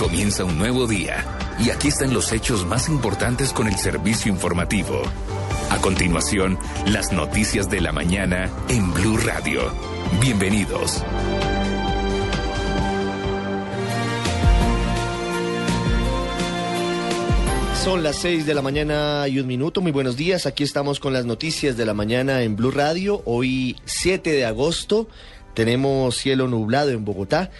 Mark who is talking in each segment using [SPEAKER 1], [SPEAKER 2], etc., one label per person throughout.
[SPEAKER 1] Comienza un nuevo día y aquí están los hechos más importantes con el servicio informativo. A continuación, las noticias de la mañana en Blue Radio. Bienvenidos.
[SPEAKER 2] Son las 6 de la mañana y un minuto. Muy buenos días. Aquí estamos con las noticias de la mañana en Blue Radio. Hoy 7 de agosto tenemos cielo nublado en Bogotá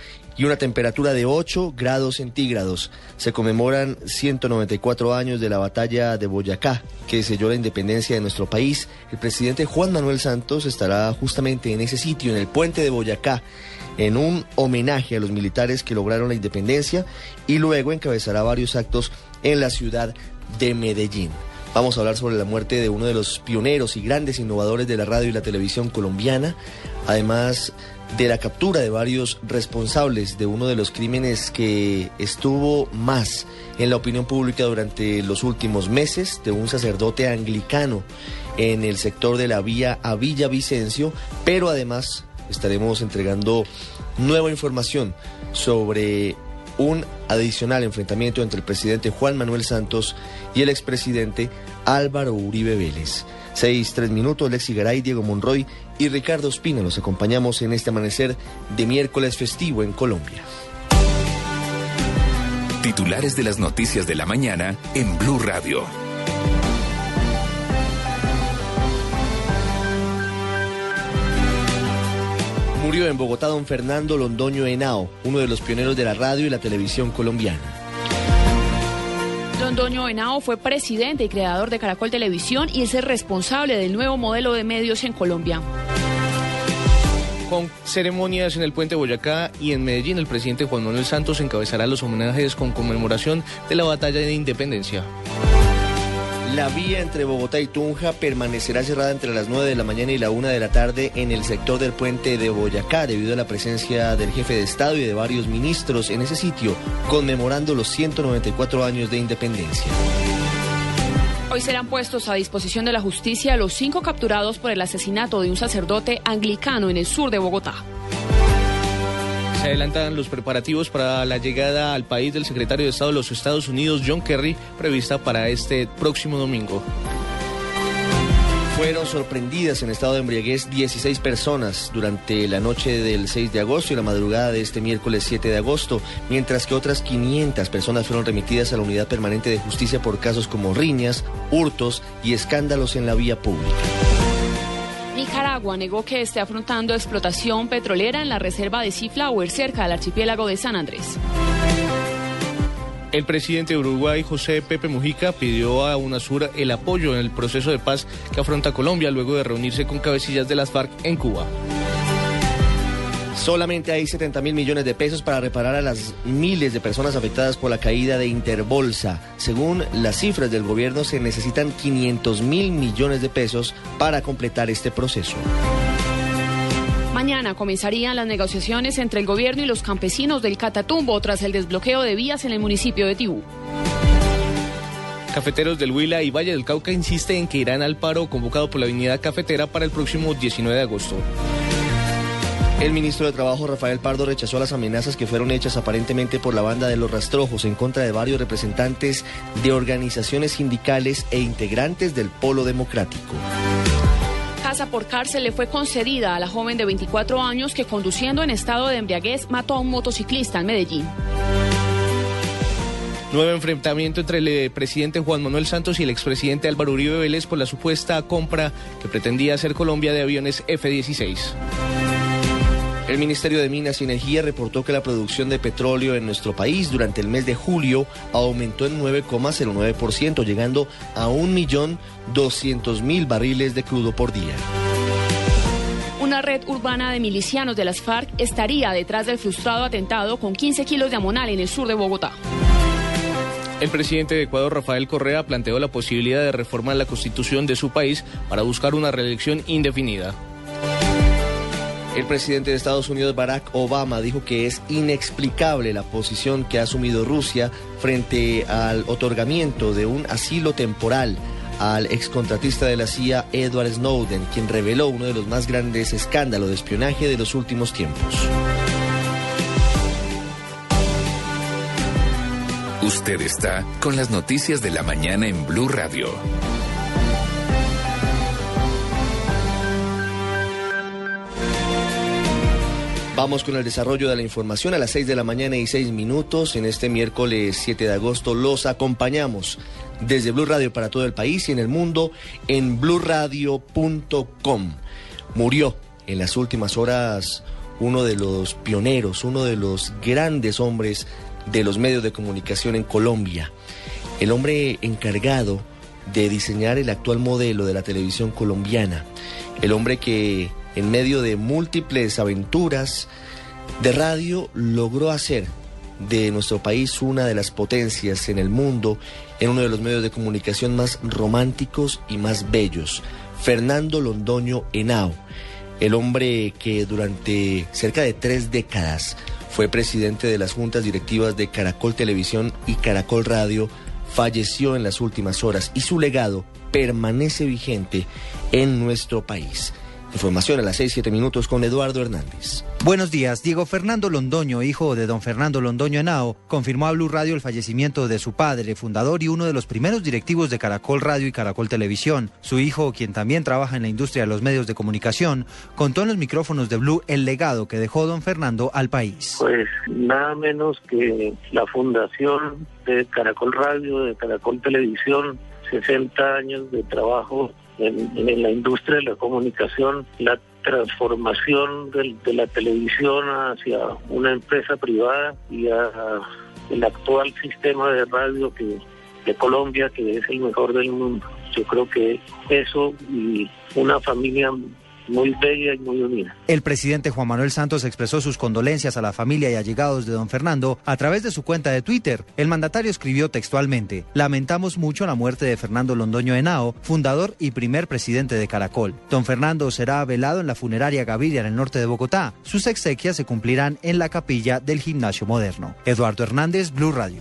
[SPEAKER 2] y una temperatura de 8 grados centígrados. Se conmemoran 194 años de la batalla de Boyacá, que selló la independencia de nuestro país. El presidente Juan Manuel Santos estará justamente en ese sitio, en el puente de Boyacá, en un homenaje a los militares que lograron la independencia y luego encabezará varios actos en la ciudad de Medellín. Vamos a hablar sobre la muerte de uno de los pioneros y grandes innovadores de la radio y la televisión colombiana, además de la captura de varios responsables de uno de los crímenes que estuvo más en la opinión pública durante los últimos meses, de un sacerdote anglicano en el sector de la vía a Villavicencio, pero además estaremos entregando nueva información sobre un adicional enfrentamiento entre el presidente Juan Manuel Santos y el expresidente Álvaro Uribe Vélez. Seis, tres minutos, Lexi Garay, Diego Monroy y Ricardo Espina los acompañamos en este amanecer de miércoles festivo en Colombia.
[SPEAKER 1] Titulares de las noticias de la mañana en Blue Radio.
[SPEAKER 2] Murió en Bogotá don Fernando Londoño Henao, uno de los pioneros de la radio y la televisión colombiana.
[SPEAKER 3] Londoño Henao fue presidente y creador de Caracol Televisión y es el responsable del nuevo modelo de medios en Colombia.
[SPEAKER 4] Con ceremonias en el puente Boyacá y en Medellín, el presidente Juan Manuel Santos encabezará los homenajes con conmemoración de la batalla de independencia.
[SPEAKER 2] La vía entre Bogotá y Tunja permanecerá cerrada entre las 9 de la mañana y la 1 de la tarde en el sector del puente de Boyacá debido a la presencia del jefe de Estado y de varios ministros en ese sitio, conmemorando los 194 años de independencia.
[SPEAKER 3] Hoy serán puestos a disposición de la justicia los cinco capturados por el asesinato de un sacerdote anglicano en el sur de Bogotá.
[SPEAKER 4] Se adelantan los preparativos para la llegada al país del secretario de Estado de los Estados Unidos, John Kerry, prevista para este próximo domingo.
[SPEAKER 2] Fueron sorprendidas en estado de embriaguez 16 personas durante la noche del 6 de agosto y la madrugada de este miércoles 7 de agosto, mientras que otras 500 personas fueron remitidas a la Unidad Permanente de Justicia por casos como riñas, hurtos y escándalos en la vía pública.
[SPEAKER 3] Nicaragua negó que esté afrontando explotación petrolera en la reserva de Seaflower cerca del archipiélago de San Andrés.
[SPEAKER 4] El presidente de Uruguay, José Pepe Mujica, pidió a UNASUR el apoyo en el proceso de paz que afronta Colombia luego de reunirse con cabecillas de las FARC en Cuba.
[SPEAKER 2] Solamente hay 70 mil millones de pesos para reparar a las miles de personas afectadas por la caída de Interbolsa. Según las cifras del gobierno, se necesitan 500 mil millones de pesos para completar este proceso.
[SPEAKER 3] Mañana comenzarían las negociaciones entre el gobierno y los campesinos del Catatumbo tras el desbloqueo de vías en el municipio de Tibú.
[SPEAKER 4] Cafeteros del Huila y Valle del Cauca insisten en que irán al paro convocado por la Avenida Cafetera para el próximo 19 de agosto.
[SPEAKER 2] El ministro de Trabajo, Rafael Pardo, rechazó las amenazas que fueron hechas aparentemente por la banda de los rastrojos en contra de varios representantes de organizaciones sindicales e integrantes del Polo Democrático.
[SPEAKER 3] Casa por cárcel le fue concedida a la joven de 24 años que conduciendo en estado de embriaguez mató a un motociclista en Medellín.
[SPEAKER 4] Nuevo enfrentamiento entre el presidente Juan Manuel Santos y el expresidente Álvaro Uribe Vélez por la supuesta compra que pretendía hacer Colombia de aviones F-16.
[SPEAKER 2] El Ministerio de Minas y Energía reportó que la producción de petróleo en nuestro país durante el mes de julio aumentó en 9,09%, llegando a 1.200.000 barriles de crudo por día.
[SPEAKER 3] Una red urbana de milicianos de las FARC estaría detrás del frustrado atentado con 15 kilos de amonal en el sur de Bogotá.
[SPEAKER 4] El presidente de Ecuador, Rafael Correa, planteó la posibilidad de reformar la constitución de su país para buscar una reelección indefinida.
[SPEAKER 2] El presidente de Estados Unidos, Barack Obama, dijo que es inexplicable la posición que ha asumido Rusia frente al otorgamiento de un asilo temporal al excontratista de la CIA, Edward Snowden, quien reveló uno de los más grandes escándalos de espionaje de los últimos tiempos.
[SPEAKER 1] Usted está con las noticias de la mañana en Blue Radio.
[SPEAKER 2] Vamos con el desarrollo de la información a las 6 de la mañana y 6 minutos. En este miércoles 7 de agosto los acompañamos desde Blue Radio para todo el país y en el mundo en bluradio.com. Murió en las últimas horas uno de los pioneros, uno de los grandes hombres de los medios de comunicación en Colombia. El hombre encargado de diseñar el actual modelo de la televisión colombiana. El hombre que en medio de múltiples aventuras de radio, logró hacer de nuestro país una de las potencias en el mundo, en uno de los medios de comunicación más románticos y más bellos, Fernando Londoño Henao, el hombre que durante cerca de tres décadas fue presidente de las juntas directivas de Caracol Televisión y Caracol Radio, falleció en las últimas horas y su legado permanece vigente en nuestro país. Información a las 6, 7 minutos con Eduardo Hernández.
[SPEAKER 5] Buenos días. Diego Fernando Londoño, hijo de don Fernando Londoño Henao, confirmó a Blue Radio el fallecimiento de su padre, fundador y uno de los primeros directivos de Caracol Radio y Caracol Televisión. Su hijo, quien también trabaja en la industria de los medios de comunicación, contó en los micrófonos de Blue el legado que dejó don Fernando al país.
[SPEAKER 6] Pues nada menos que la fundación de Caracol Radio, de Caracol Televisión, 60 años de trabajo en, la industria de la comunicación, la transformación de, la televisión hacia una empresa privada y a, el actual sistema de radio que de Colombia, que es el mejor del mundo. Yo creo que eso y una familia muy bella y muy unida.
[SPEAKER 5] El presidente Juan Manuel Santos expresó sus condolencias a la familia y allegados de don Fernando a través de su cuenta de Twitter. El mandatario escribió textualmente, lamentamos mucho la muerte de Fernando Londoño Henao, fundador y primer presidente de Caracol. Don Fernando será velado en la funeraria Gaviria en el norte de Bogotá. Sus exequias se cumplirán en la capilla del gimnasio moderno. Eduardo Hernández, Blue Radio.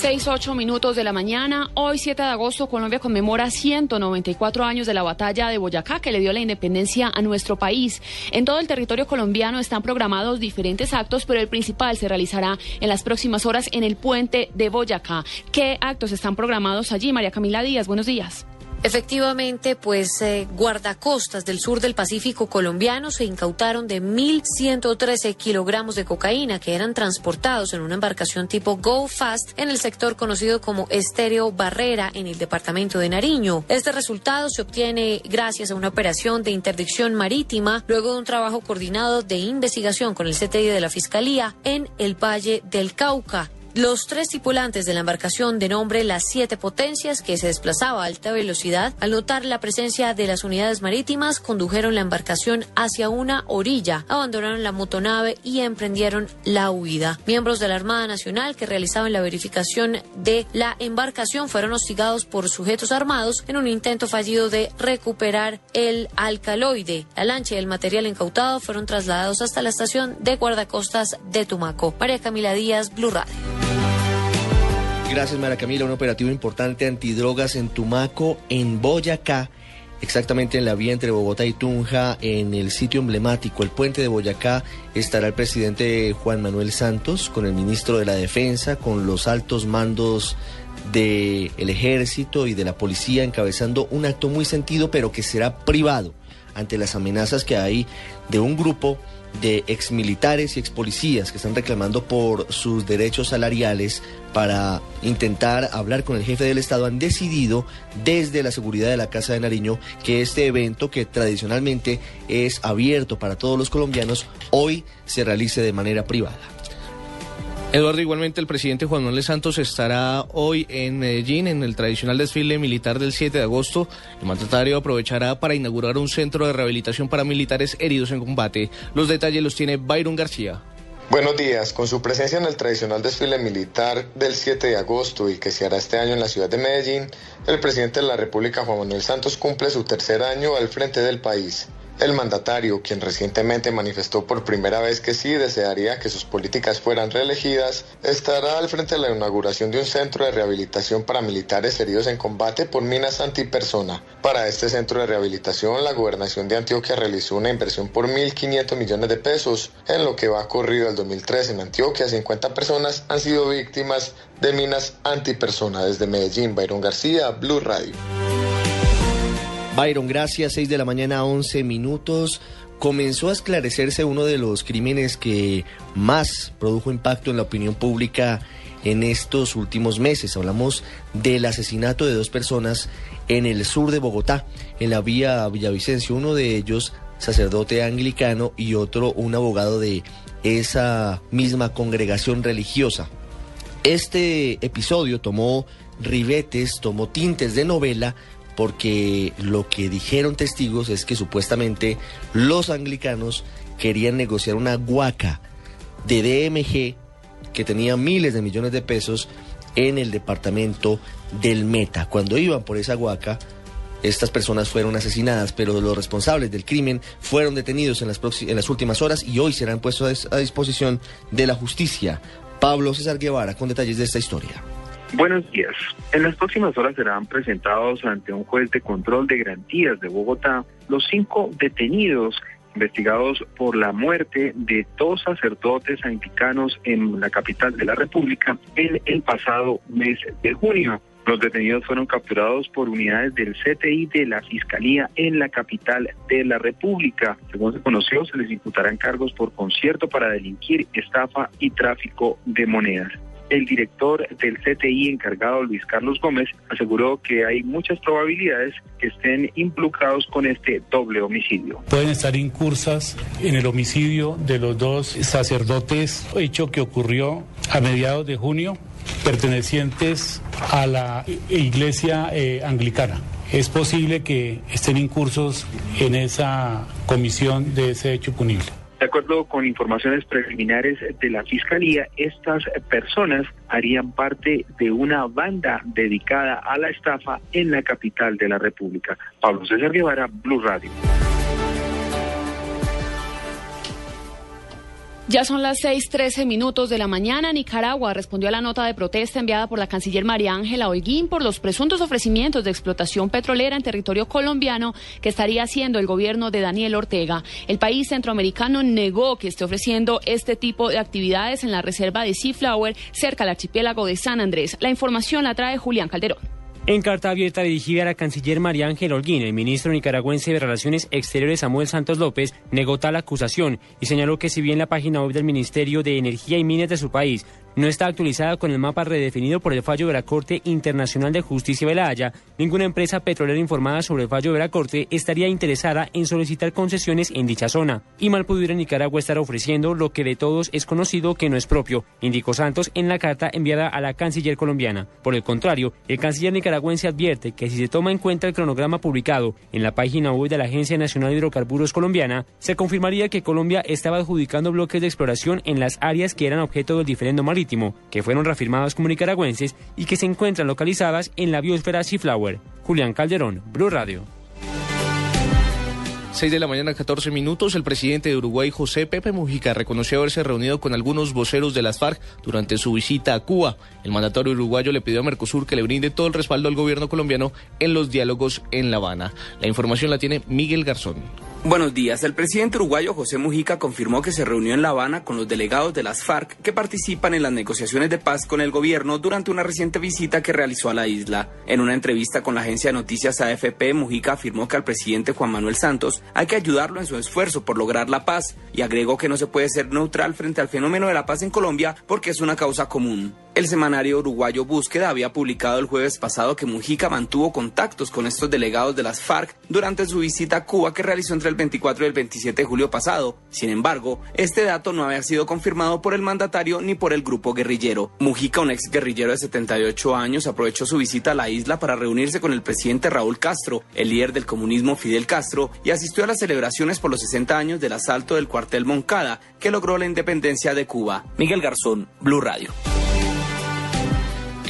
[SPEAKER 3] 6, 8 minutos de la mañana. Hoy, 7 de agosto, Colombia conmemora 194 años de la batalla de Boyacá que le dio la independencia a nuestro país. En todo el territorio colombiano están programados diferentes actos, pero el principal se realizará en las próximas horas en el puente de Boyacá. ¿Qué actos están programados allí? María Camila Díaz, buenos días.
[SPEAKER 7] Efectivamente, pues eh, guardacostas del sur del Pacífico colombiano se incautaron de 1.113 kilogramos de cocaína que eran transportados en una embarcación tipo Go Fast en el sector conocido como Estéreo Barrera en el departamento de Nariño. Este resultado se obtiene gracias a una operación de interdicción marítima luego de un trabajo coordinado de investigación con el CTI de la Fiscalía en el Valle del Cauca. Los tres tripulantes de la embarcación de nombre Las Siete Potencias, que se desplazaba a alta velocidad, al notar la presencia de las unidades marítimas, condujeron la embarcación hacia una orilla, abandonaron la motonave y emprendieron la huida. Miembros de la Armada Nacional que realizaban la verificación de la embarcación fueron hostigados por sujetos armados en un intento fallido de recuperar el alcaloide. La lancha y el material incautado fueron trasladados hasta la estación de guardacostas de Tumaco. María Camila Díaz, Blue Radio.
[SPEAKER 2] Gracias, Mara Camila. Un operativo importante antidrogas en Tumaco, en Boyacá, exactamente en la vía entre Bogotá y Tunja, en el sitio emblemático, el puente de Boyacá, estará el presidente Juan Manuel Santos con el ministro de la Defensa, con los altos mandos del ejército y de la policía encabezando un acto muy sentido, pero que será privado ante las amenazas que hay de un grupo de exmilitares y expolicías que están reclamando por sus derechos salariales para intentar hablar con el jefe del Estado han decidido desde la seguridad de la Casa de Nariño que este evento que tradicionalmente es abierto para todos los colombianos hoy se realice de manera privada.
[SPEAKER 4] Eduardo, igualmente el presidente Juan Manuel Santos estará hoy en Medellín en el tradicional desfile militar del 7 de agosto. El mandatario aprovechará para inaugurar un centro de rehabilitación para militares heridos en combate. Los detalles los tiene Byron García.
[SPEAKER 8] Buenos días. Con su presencia en el tradicional desfile militar del 7 de agosto y que se hará este año en la ciudad de Medellín, el presidente de la República Juan Manuel Santos cumple su tercer año al frente del país. El mandatario, quien recientemente manifestó por primera vez que sí desearía que sus políticas fueran reelegidas, estará al frente de la inauguración de un centro de rehabilitación para militares heridos en combate por minas antipersona. Para este centro de rehabilitación, la gobernación de Antioquia realizó una inversión por 1.500 millones de pesos. En lo que va corrido el 2003 en Antioquia, 50 personas han sido víctimas de minas antipersona. Desde Medellín, Byron García, Blue Radio.
[SPEAKER 2] Byron, gracias. 6 de la mañana, 11 minutos. Comenzó a esclarecerse uno de los crímenes que más produjo impacto en la opinión pública en estos últimos meses. Hablamos del asesinato de dos personas en el sur de Bogotá, en la vía Villavicencio. Uno de ellos, sacerdote anglicano, y otro, un abogado de esa misma congregación religiosa. Este episodio tomó ribetes, tomó tintes de novela, porque lo que dijeron testigos es que supuestamente los anglicanos querían negociar una guaca de DMG que tenía miles de millones de pesos en el departamento del Meta. Cuando iban por esa guaca, estas personas fueron asesinadas, pero los responsables del crimen fueron detenidos en las, en las últimas horas y hoy serán puestos a disposición de la justicia. Pablo César Guevara con detalles de esta historia.
[SPEAKER 9] Buenos días. En las próximas horas serán presentados ante un juez de control de garantías de Bogotá los cinco detenidos investigados por la muerte de dos sacerdotes anglicanos en la capital de la República en el pasado mes de junio. Los detenidos fueron capturados por unidades del CTI de la Fiscalía en la capital de la República. Según se conoció, se les imputarán cargos por concierto para delinquir, estafa y tráfico de monedas el director del CTI encargado, Luis Carlos Gómez, aseguró que hay muchas probabilidades que estén involucrados con este doble homicidio.
[SPEAKER 10] Pueden estar incursas en el homicidio de los dos sacerdotes, hecho que ocurrió a mediados de junio, pertenecientes a la iglesia eh, anglicana. Es posible que estén incursos en esa comisión de ese hecho punible.
[SPEAKER 9] De acuerdo con informaciones preliminares de la Fiscalía, estas personas harían parte de una banda dedicada a la estafa en la capital de la República. Pablo César Guevara, Blue Radio.
[SPEAKER 3] Ya son las 6:13 minutos de la mañana. Nicaragua respondió a la nota de protesta enviada por la canciller María Ángela Holguín por los presuntos ofrecimientos de explotación petrolera en territorio colombiano que estaría haciendo el gobierno de Daniel Ortega. El país centroamericano negó que esté ofreciendo este tipo de actividades en la reserva de Seaflower cerca del archipiélago de San Andrés. La información la trae Julián Calderón.
[SPEAKER 11] En carta abierta dirigida a la canciller María Ángel Holguín, el ministro nicaragüense de Relaciones Exteriores Samuel Santos López negó tal acusación y señaló que si bien la página web del Ministerio de Energía y Minas de su país no está actualizada con el mapa redefinido por el fallo de la Corte Internacional de Justicia de La Haya, ninguna empresa petrolera informada sobre el fallo de la Corte estaría interesada en solicitar concesiones en dicha zona. Y mal pudiera Nicaragua estar ofreciendo lo que de todos es conocido que no es propio, indicó Santos en la carta enviada a la canciller colombiana. Por el contrario, el canciller nicaragüense advierte que si se toma en cuenta el cronograma publicado en la página web de la Agencia Nacional de Hidrocarburos Colombiana, se confirmaría que Colombia estaba adjudicando bloques de exploración en las áreas que eran objeto del diferendo marítimo que fueron reafirmadas como nicaragüenses y que se encuentran localizadas en la biosfera Seaflower. Julián Calderón, Blue Radio.
[SPEAKER 4] 6 de la mañana, 14 minutos, el presidente de Uruguay, José Pepe Mujica, reconoció haberse reunido con algunos voceros de las FARC durante su visita a Cuba. El mandatario uruguayo le pidió a Mercosur que le brinde todo el respaldo al gobierno colombiano en los diálogos en La Habana. La información la tiene Miguel Garzón.
[SPEAKER 12] Buenos días. El presidente uruguayo José Mujica confirmó que se reunió en La Habana con los delegados de las FARC que participan en las negociaciones de paz con el gobierno durante una reciente visita que realizó a la isla. En una entrevista con la agencia de noticias AFP, Mujica afirmó que al presidente Juan Manuel Santos hay que ayudarlo en su esfuerzo por lograr la paz y agregó que no se puede ser neutral frente al fenómeno de la paz en Colombia porque es una causa común. El semanario uruguayo Búsqueda había publicado el jueves pasado que Mujica mantuvo contactos con estos delegados de las FARC durante su visita a Cuba que realizó entre el 24 y el 27 de julio pasado. Sin embargo, este dato no había sido confirmado por el mandatario ni por el grupo guerrillero. Mujica, un ex guerrillero de 78 años, aprovechó su visita a la isla para reunirse con el presidente Raúl Castro, el líder del comunismo Fidel Castro, y asistió a las celebraciones por los 60 años del asalto del cuartel Moncada, que logró la independencia de Cuba. Miguel Garzón, Blue Radio.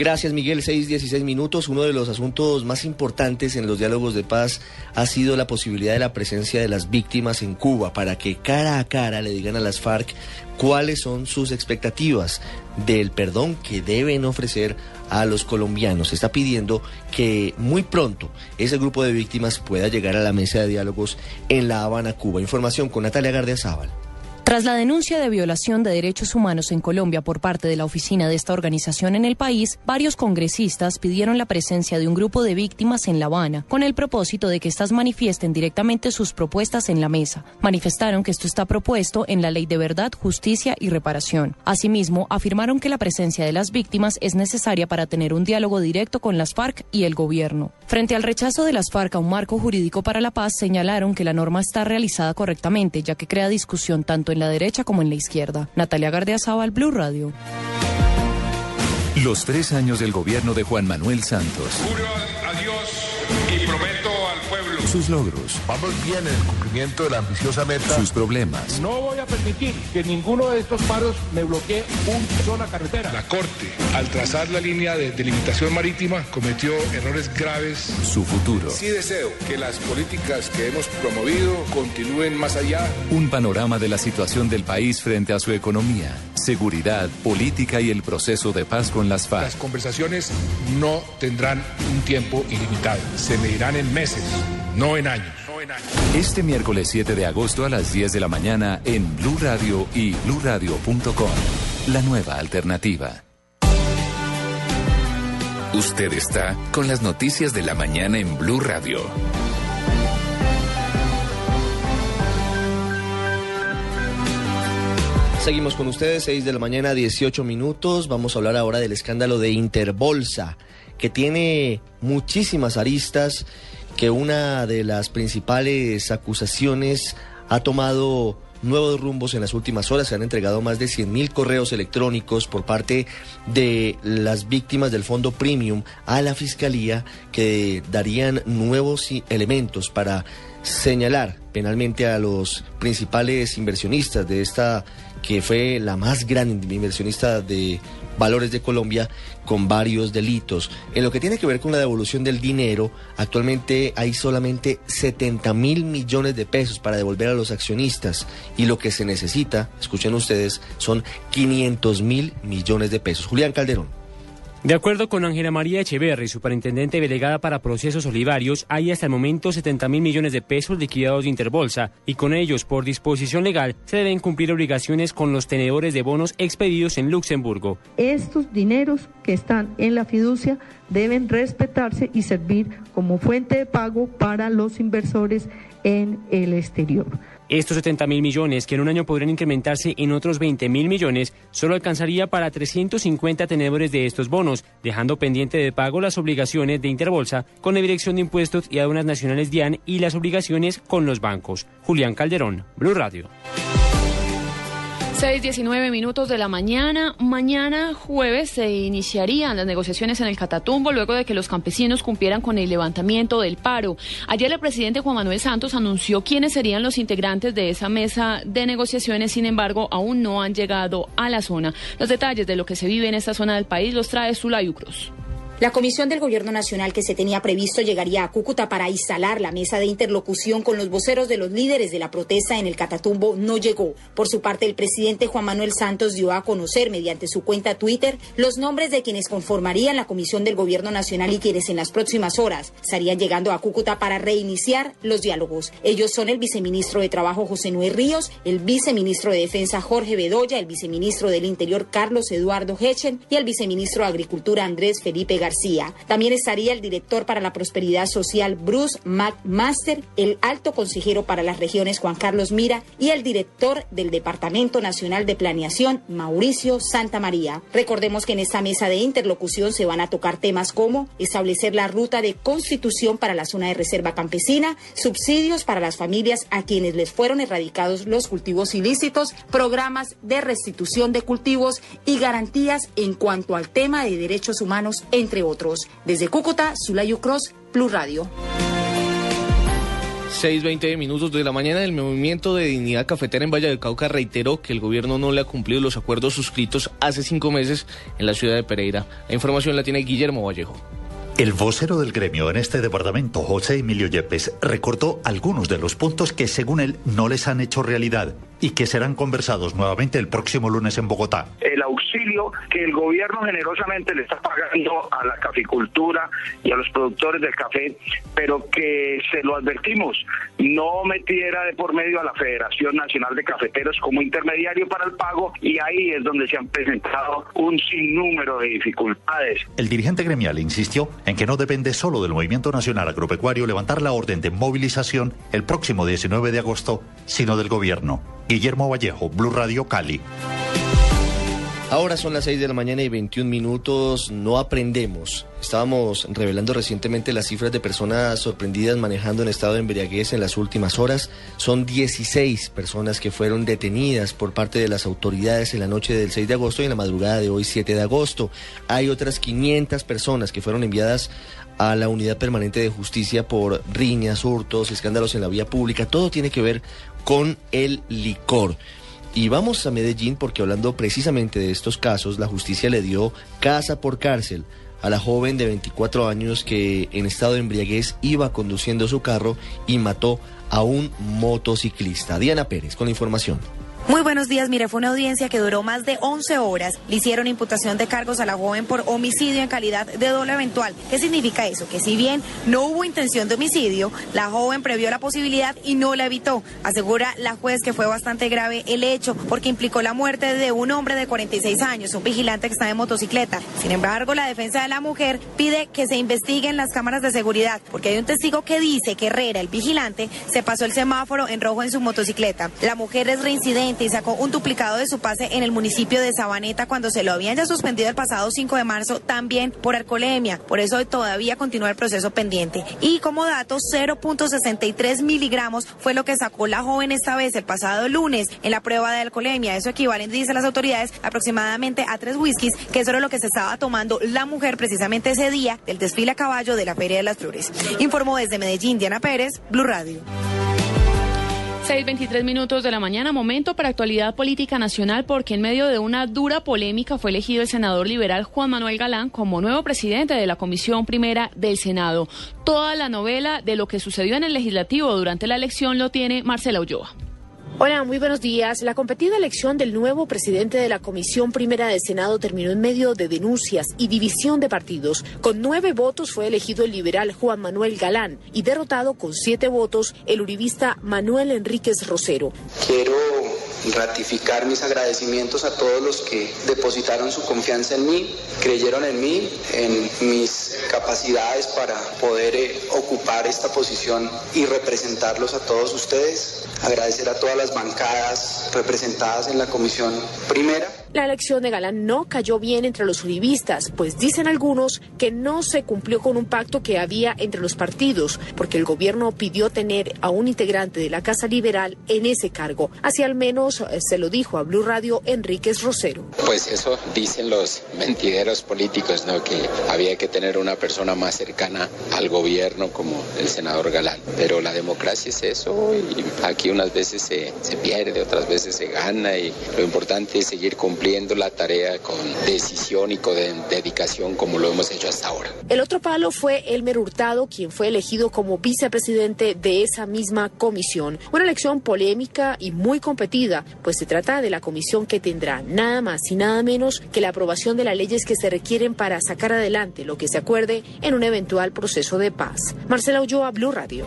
[SPEAKER 2] Gracias, Miguel. Seis, dieciséis minutos. Uno de los asuntos más importantes en los diálogos de paz ha sido la posibilidad de la presencia de las víctimas en Cuba para que cara a cara le digan a las FARC cuáles son sus expectativas del perdón que deben ofrecer a los colombianos. Se está pidiendo que muy pronto ese grupo de víctimas pueda llegar a la mesa de diálogos en La Habana, Cuba. Información con Natalia Gardiazabal.
[SPEAKER 13] Tras la denuncia de violación de derechos humanos en Colombia por parte de la oficina de esta organización en el país, varios congresistas pidieron la presencia de un grupo de víctimas en La Habana, con el propósito de que éstas manifiesten directamente sus propuestas en la mesa. Manifestaron que esto está propuesto en la Ley de Verdad, Justicia y Reparación. Asimismo, afirmaron que la presencia de las víctimas es necesaria para tener un diálogo directo con las FARC y el gobierno. Frente al rechazo de las FARC a un marco jurídico para la paz, señalaron que la norma está realizada correctamente, ya que crea discusión tanto en la derecha como en la izquierda. Natalia Gardeazabal, Blue Radio.
[SPEAKER 1] Los tres años del gobierno de Juan Manuel Santos. Sus logros.
[SPEAKER 14] Vamos bien en el cumplimiento de la ambiciosa meta.
[SPEAKER 1] Sus problemas.
[SPEAKER 15] No voy a permitir que ninguno de estos paros me bloquee una sola carretera.
[SPEAKER 16] La Corte, al trazar la línea de delimitación marítima, cometió errores graves.
[SPEAKER 1] Su futuro.
[SPEAKER 16] Sí deseo que las políticas que hemos promovido continúen más allá.
[SPEAKER 1] Un panorama de la situación del país frente a su economía, seguridad, política y el proceso de paz con las FARC.
[SPEAKER 16] Las conversaciones no tendrán un tiempo ilimitado. Se medirán en meses, no en años.
[SPEAKER 1] Este miércoles 7 de agosto a las 10 de la mañana en Blue Radio y bluradio.com. La nueva alternativa. Usted está con las noticias de la mañana en Blue Radio.
[SPEAKER 2] Seguimos con ustedes, 6 de la mañana, 18 minutos. Vamos a hablar ahora del escándalo de Interbolsa, que tiene muchísimas aristas, que una de las principales acusaciones ha tomado nuevos rumbos en las últimas horas. Se han entregado más de 100.000 correos electrónicos por parte de las víctimas del fondo premium a la fiscalía que darían nuevos elementos para señalar penalmente a los principales inversionistas de esta que fue la más gran inversionista de valores de Colombia con varios delitos. En lo que tiene que ver con la devolución del dinero, actualmente hay solamente 70 mil millones de pesos para devolver a los accionistas y lo que se necesita, escuchen ustedes, son 500 mil millones de pesos. Julián Calderón.
[SPEAKER 11] De acuerdo con Ángela María Echeverri, superintendente delegada para procesos olivarios, hay hasta el momento 70 mil millones de pesos liquidados de Interbolsa y con ellos, por disposición legal, se deben cumplir obligaciones con los tenedores de bonos expedidos en Luxemburgo.
[SPEAKER 17] Estos dineros que están en la fiducia deben respetarse y servir como fuente de pago para los inversores en el exterior.
[SPEAKER 11] Estos 70 mil millones, que en un año podrían incrementarse en otros 20 mil millones, solo alcanzaría para 350 tenedores de estos bonos, dejando pendiente de pago las obligaciones de Interbolsa con la Dirección de Impuestos y Aduanas Nacionales DIAN y las obligaciones con los bancos. Julián Calderón, Blue Radio.
[SPEAKER 3] 6.19 minutos de la mañana. Mañana jueves se iniciarían las negociaciones en el Catatumbo luego de que los campesinos cumplieran con el levantamiento del paro. Ayer el presidente Juan Manuel Santos anunció quiénes serían los integrantes de esa mesa de negociaciones, sin embargo, aún no han llegado a la zona. Los detalles de lo que se vive en esta zona del país los trae Sulayu Cruz.
[SPEAKER 18] La comisión del Gobierno Nacional que se tenía previsto llegaría a Cúcuta para instalar la mesa de interlocución con los voceros de los líderes de la protesta en el Catatumbo no llegó. Por su parte, el presidente Juan Manuel Santos dio a conocer mediante su cuenta Twitter los nombres de quienes conformarían la comisión del Gobierno Nacional y quienes en las próximas horas estarían llegando a Cúcuta para reiniciar los diálogos. Ellos son el viceministro de Trabajo José Noé Ríos, el viceministro de Defensa Jorge Bedoya, el viceministro del Interior Carlos Eduardo Hechen y el viceministro de Agricultura Andrés Felipe García. También estaría el director para la prosperidad social Bruce McMaster, el alto consejero para las regiones Juan Carlos Mira y el director del Departamento Nacional de Planeación Mauricio Santa María. Recordemos que en esta mesa de interlocución se van a tocar temas como establecer la ruta de constitución para la zona de reserva campesina, subsidios para las familias a quienes les fueron erradicados los cultivos ilícitos, programas de restitución de cultivos y garantías en cuanto al tema de derechos humanos, entre otros. Desde Cúcuta, Sulayu Cross, Plus Radio.
[SPEAKER 4] 6.20 minutos de la mañana, el movimiento de dignidad cafetera en Valle del Cauca reiteró que el gobierno no le ha cumplido los acuerdos suscritos hace cinco meses en la ciudad de Pereira. La información la tiene Guillermo Vallejo.
[SPEAKER 19] El vocero del gremio en este departamento, José Emilio Yepes, recordó algunos de los puntos que según él no les han hecho realidad y que serán conversados nuevamente el próximo lunes en Bogotá.
[SPEAKER 20] El auxilio que el gobierno generosamente le está pagando a la caficultura y a los productores del café, pero que se lo advertimos, no metiera de por medio a la Federación Nacional de Cafeteros como intermediario para el pago y ahí es donde se han presentado un sinnúmero de dificultades.
[SPEAKER 19] El dirigente gremial insistió en que no depende solo del Movimiento Nacional Agropecuario levantar la orden de movilización el próximo 19 de agosto, sino del gobierno. Guillermo Vallejo, Blue Radio Cali.
[SPEAKER 2] Ahora son las 6 de la mañana y 21 minutos, no aprendemos. Estábamos revelando recientemente las cifras de personas sorprendidas manejando en estado de embriaguez en las últimas horas. Son 16 personas que fueron detenidas por parte de las autoridades en la noche del 6 de agosto y en la madrugada de hoy 7 de agosto. Hay otras 500 personas que fueron enviadas a la Unidad Permanente de Justicia por riñas, hurtos, escándalos en la vía pública. Todo tiene que ver con el licor. Y vamos a Medellín porque hablando precisamente de estos casos, la justicia le dio casa por cárcel a la joven de 24 años que en estado de embriaguez iba conduciendo su carro y mató a un motociclista. Diana Pérez con la información.
[SPEAKER 21] Muy buenos días. Mire, fue una audiencia que duró más de 11 horas. Le hicieron imputación de cargos a la joven por homicidio en calidad de doble eventual. ¿Qué significa eso? Que si bien no hubo intención de homicidio, la joven previó la posibilidad y no la evitó. Asegura la juez que fue bastante grave el hecho porque implicó la muerte de un hombre de 46 años, un vigilante que estaba en motocicleta. Sin embargo, la defensa de la mujer pide que se investiguen las cámaras de seguridad porque hay un testigo que dice que Herrera, el vigilante, se pasó el semáforo en rojo en su motocicleta. La mujer es reincidente y sacó un duplicado de su pase en el municipio de Sabaneta cuando se lo habían ya suspendido el pasado 5 de marzo también por alcoholemia. Por eso todavía continúa el proceso pendiente. Y como dato, 0.63 miligramos fue lo que sacó la joven esta vez el pasado lunes en la prueba de alcoholemia. Eso equivale, dicen las autoridades, aproximadamente a tres whiskies, que eso era lo que se estaba tomando la mujer precisamente ese día del desfile a caballo de la Feria de las Flores. Informó desde Medellín Diana Pérez, Blue Radio.
[SPEAKER 3] 6.23 minutos de la mañana, momento para actualidad política nacional, porque en medio de una dura polémica fue elegido el senador liberal Juan Manuel Galán como nuevo presidente de la Comisión Primera del Senado. Toda la novela de lo que sucedió en el legislativo durante la elección lo tiene Marcela Ulloa.
[SPEAKER 22] Hola, muy buenos días. La competida elección del nuevo presidente de la Comisión Primera del Senado terminó en medio de denuncias y división de partidos. Con nueve votos fue elegido el liberal Juan Manuel Galán y derrotado con siete votos el uribista Manuel Enríquez Rosero.
[SPEAKER 23] Ratificar mis agradecimientos a todos los que depositaron su confianza en mí, creyeron en mí, en mis capacidades para poder eh, ocupar esta posición y representarlos a todos ustedes. Agradecer a todas las bancadas representadas en la comisión primera.
[SPEAKER 22] La elección de Galán no cayó bien entre los uribistas, pues dicen algunos que no se cumplió con un pacto que había entre los partidos, porque el gobierno pidió tener a un integrante de la Casa Liberal en ese cargo. Así al menos eh, se lo dijo a Blue Radio Enríquez Rosero.
[SPEAKER 24] Pues eso dicen los mentideros políticos, ¿no? Que había que tener una persona más cercana al gobierno como el senador Galán. Pero la democracia es eso y aquí unas veces se, se pierde, otras veces se gana y lo importante es seguir cumpliendo cumpliendo la tarea con decisión y con dedicación como lo hemos hecho hasta ahora.
[SPEAKER 22] El otro palo fue Elmer Hurtado, quien fue elegido como vicepresidente de esa misma comisión. Una elección polémica y muy competida, pues se trata de la comisión que tendrá nada más y nada menos que la aprobación de las leyes que se requieren para sacar adelante lo que se acuerde en un eventual proceso de paz. Marcela Ulloa, Blue Radio.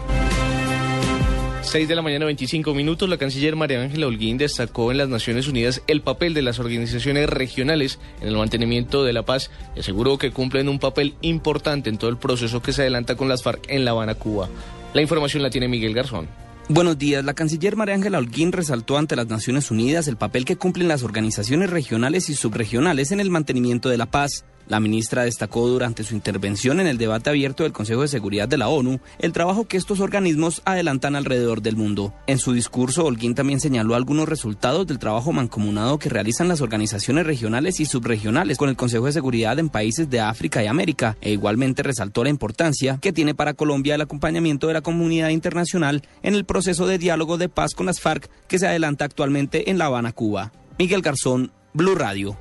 [SPEAKER 4] 6 de la mañana, 25 minutos, la canciller María Ángela Holguín destacó en las Naciones Unidas el papel de las organizaciones regionales en el mantenimiento de la paz y aseguró que cumplen un papel importante en todo el proceso que se adelanta con las FARC en La Habana, Cuba. La información la tiene Miguel Garzón.
[SPEAKER 12] Buenos días. La canciller María Ángela Holguín resaltó ante las Naciones Unidas el papel que cumplen las organizaciones regionales y subregionales en el mantenimiento de la paz. La ministra destacó durante su intervención en el debate abierto del Consejo de Seguridad de la ONU el trabajo que estos organismos adelantan alrededor del mundo. En su discurso, Holguín también señaló algunos resultados del trabajo mancomunado que realizan las organizaciones regionales y subregionales con el Consejo de Seguridad en países de África y América, e igualmente resaltó la importancia que tiene para Colombia el acompañamiento de la comunidad internacional en el proceso de diálogo de paz con las FARC que se adelanta actualmente en La Habana, Cuba. Miguel Garzón, Blue Radio.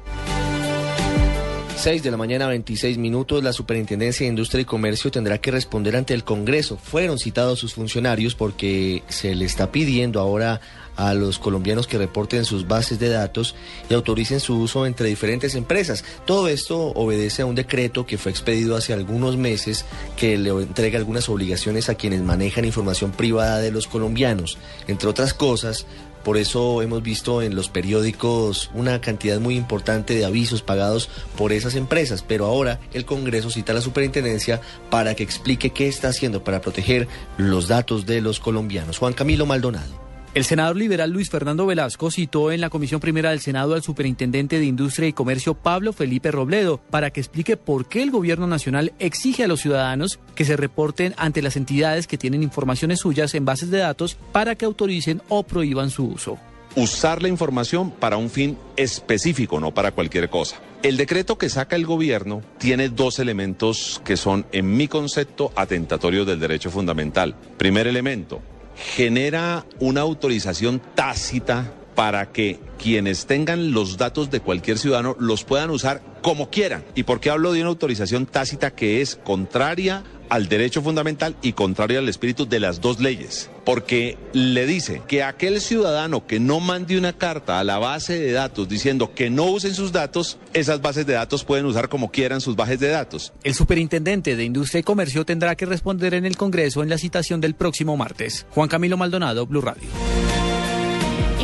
[SPEAKER 2] 6 de la mañana, 26 minutos, la Superintendencia de Industria y Comercio tendrá que responder ante el Congreso. Fueron citados sus funcionarios porque se le está pidiendo ahora a los colombianos que reporten sus bases de datos y autoricen su uso entre diferentes empresas. Todo esto obedece a un decreto que fue expedido hace algunos meses que le entrega algunas obligaciones a quienes manejan información privada de los colombianos. Entre otras cosas, por eso hemos visto en los periódicos una cantidad muy importante de avisos pagados por esas empresas, pero ahora el Congreso cita a la superintendencia para que explique qué está haciendo para proteger los datos de los colombianos. Juan Camilo Maldonado.
[SPEAKER 25] El senador liberal Luis Fernando Velasco citó en la Comisión Primera del Senado al superintendente de Industria y Comercio Pablo Felipe Robledo para que explique por qué el gobierno nacional exige a los ciudadanos que se reporten ante las entidades que tienen informaciones suyas en bases de datos para que autoricen o prohíban su uso
[SPEAKER 26] usar la información para un fin específico, no para cualquier cosa. El decreto que saca el gobierno tiene dos elementos que son, en mi concepto, atentatorios del derecho fundamental. Primer elemento, genera una autorización tácita para que quienes tengan los datos de cualquier ciudadano los puedan usar como quieran. ¿Y por qué hablo de una autorización tácita que es contraria al derecho fundamental y contraria al espíritu de las dos leyes? Porque le dice que aquel ciudadano que no mande una carta a la base de datos diciendo que no usen sus datos, esas bases de datos pueden usar como quieran sus bases de datos.
[SPEAKER 25] El superintendente de Industria y Comercio tendrá que responder en el Congreso en la citación del próximo martes. Juan Camilo Maldonado, Blue Radio.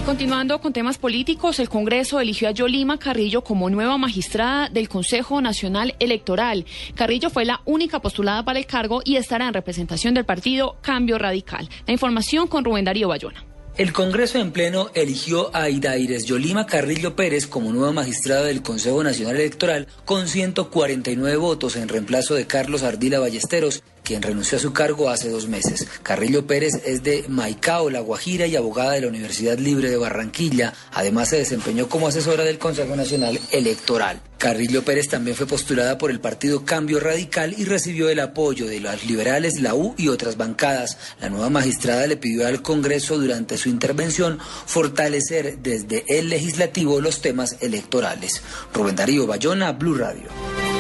[SPEAKER 3] Continuando con temas políticos, el Congreso eligió a Yolima Carrillo como nueva magistrada del Consejo Nacional Electoral. Carrillo fue la única postulada para el cargo y estará en representación del partido Cambio Radical. La información con Rubén Darío Bayona.
[SPEAKER 27] El Congreso en pleno eligió a Idaires Yolima Carrillo Pérez como nueva magistrada del Consejo Nacional Electoral con 149 votos en reemplazo de Carlos Ardila Ballesteros, quien renunció a su cargo hace dos meses. Carrillo Pérez es de Maicao, La Guajira y abogada de la Universidad Libre de Barranquilla. Además se desempeñó como asesora del Consejo Nacional Electoral. Carrillo Pérez también fue postulada por el partido Cambio Radical y recibió el apoyo de los liberales, la U y otras bancadas. La nueva magistrada le pidió al Congreso durante su intervención fortalecer desde el legislativo los temas electorales. Rubén Darío Bayona, Blue Radio.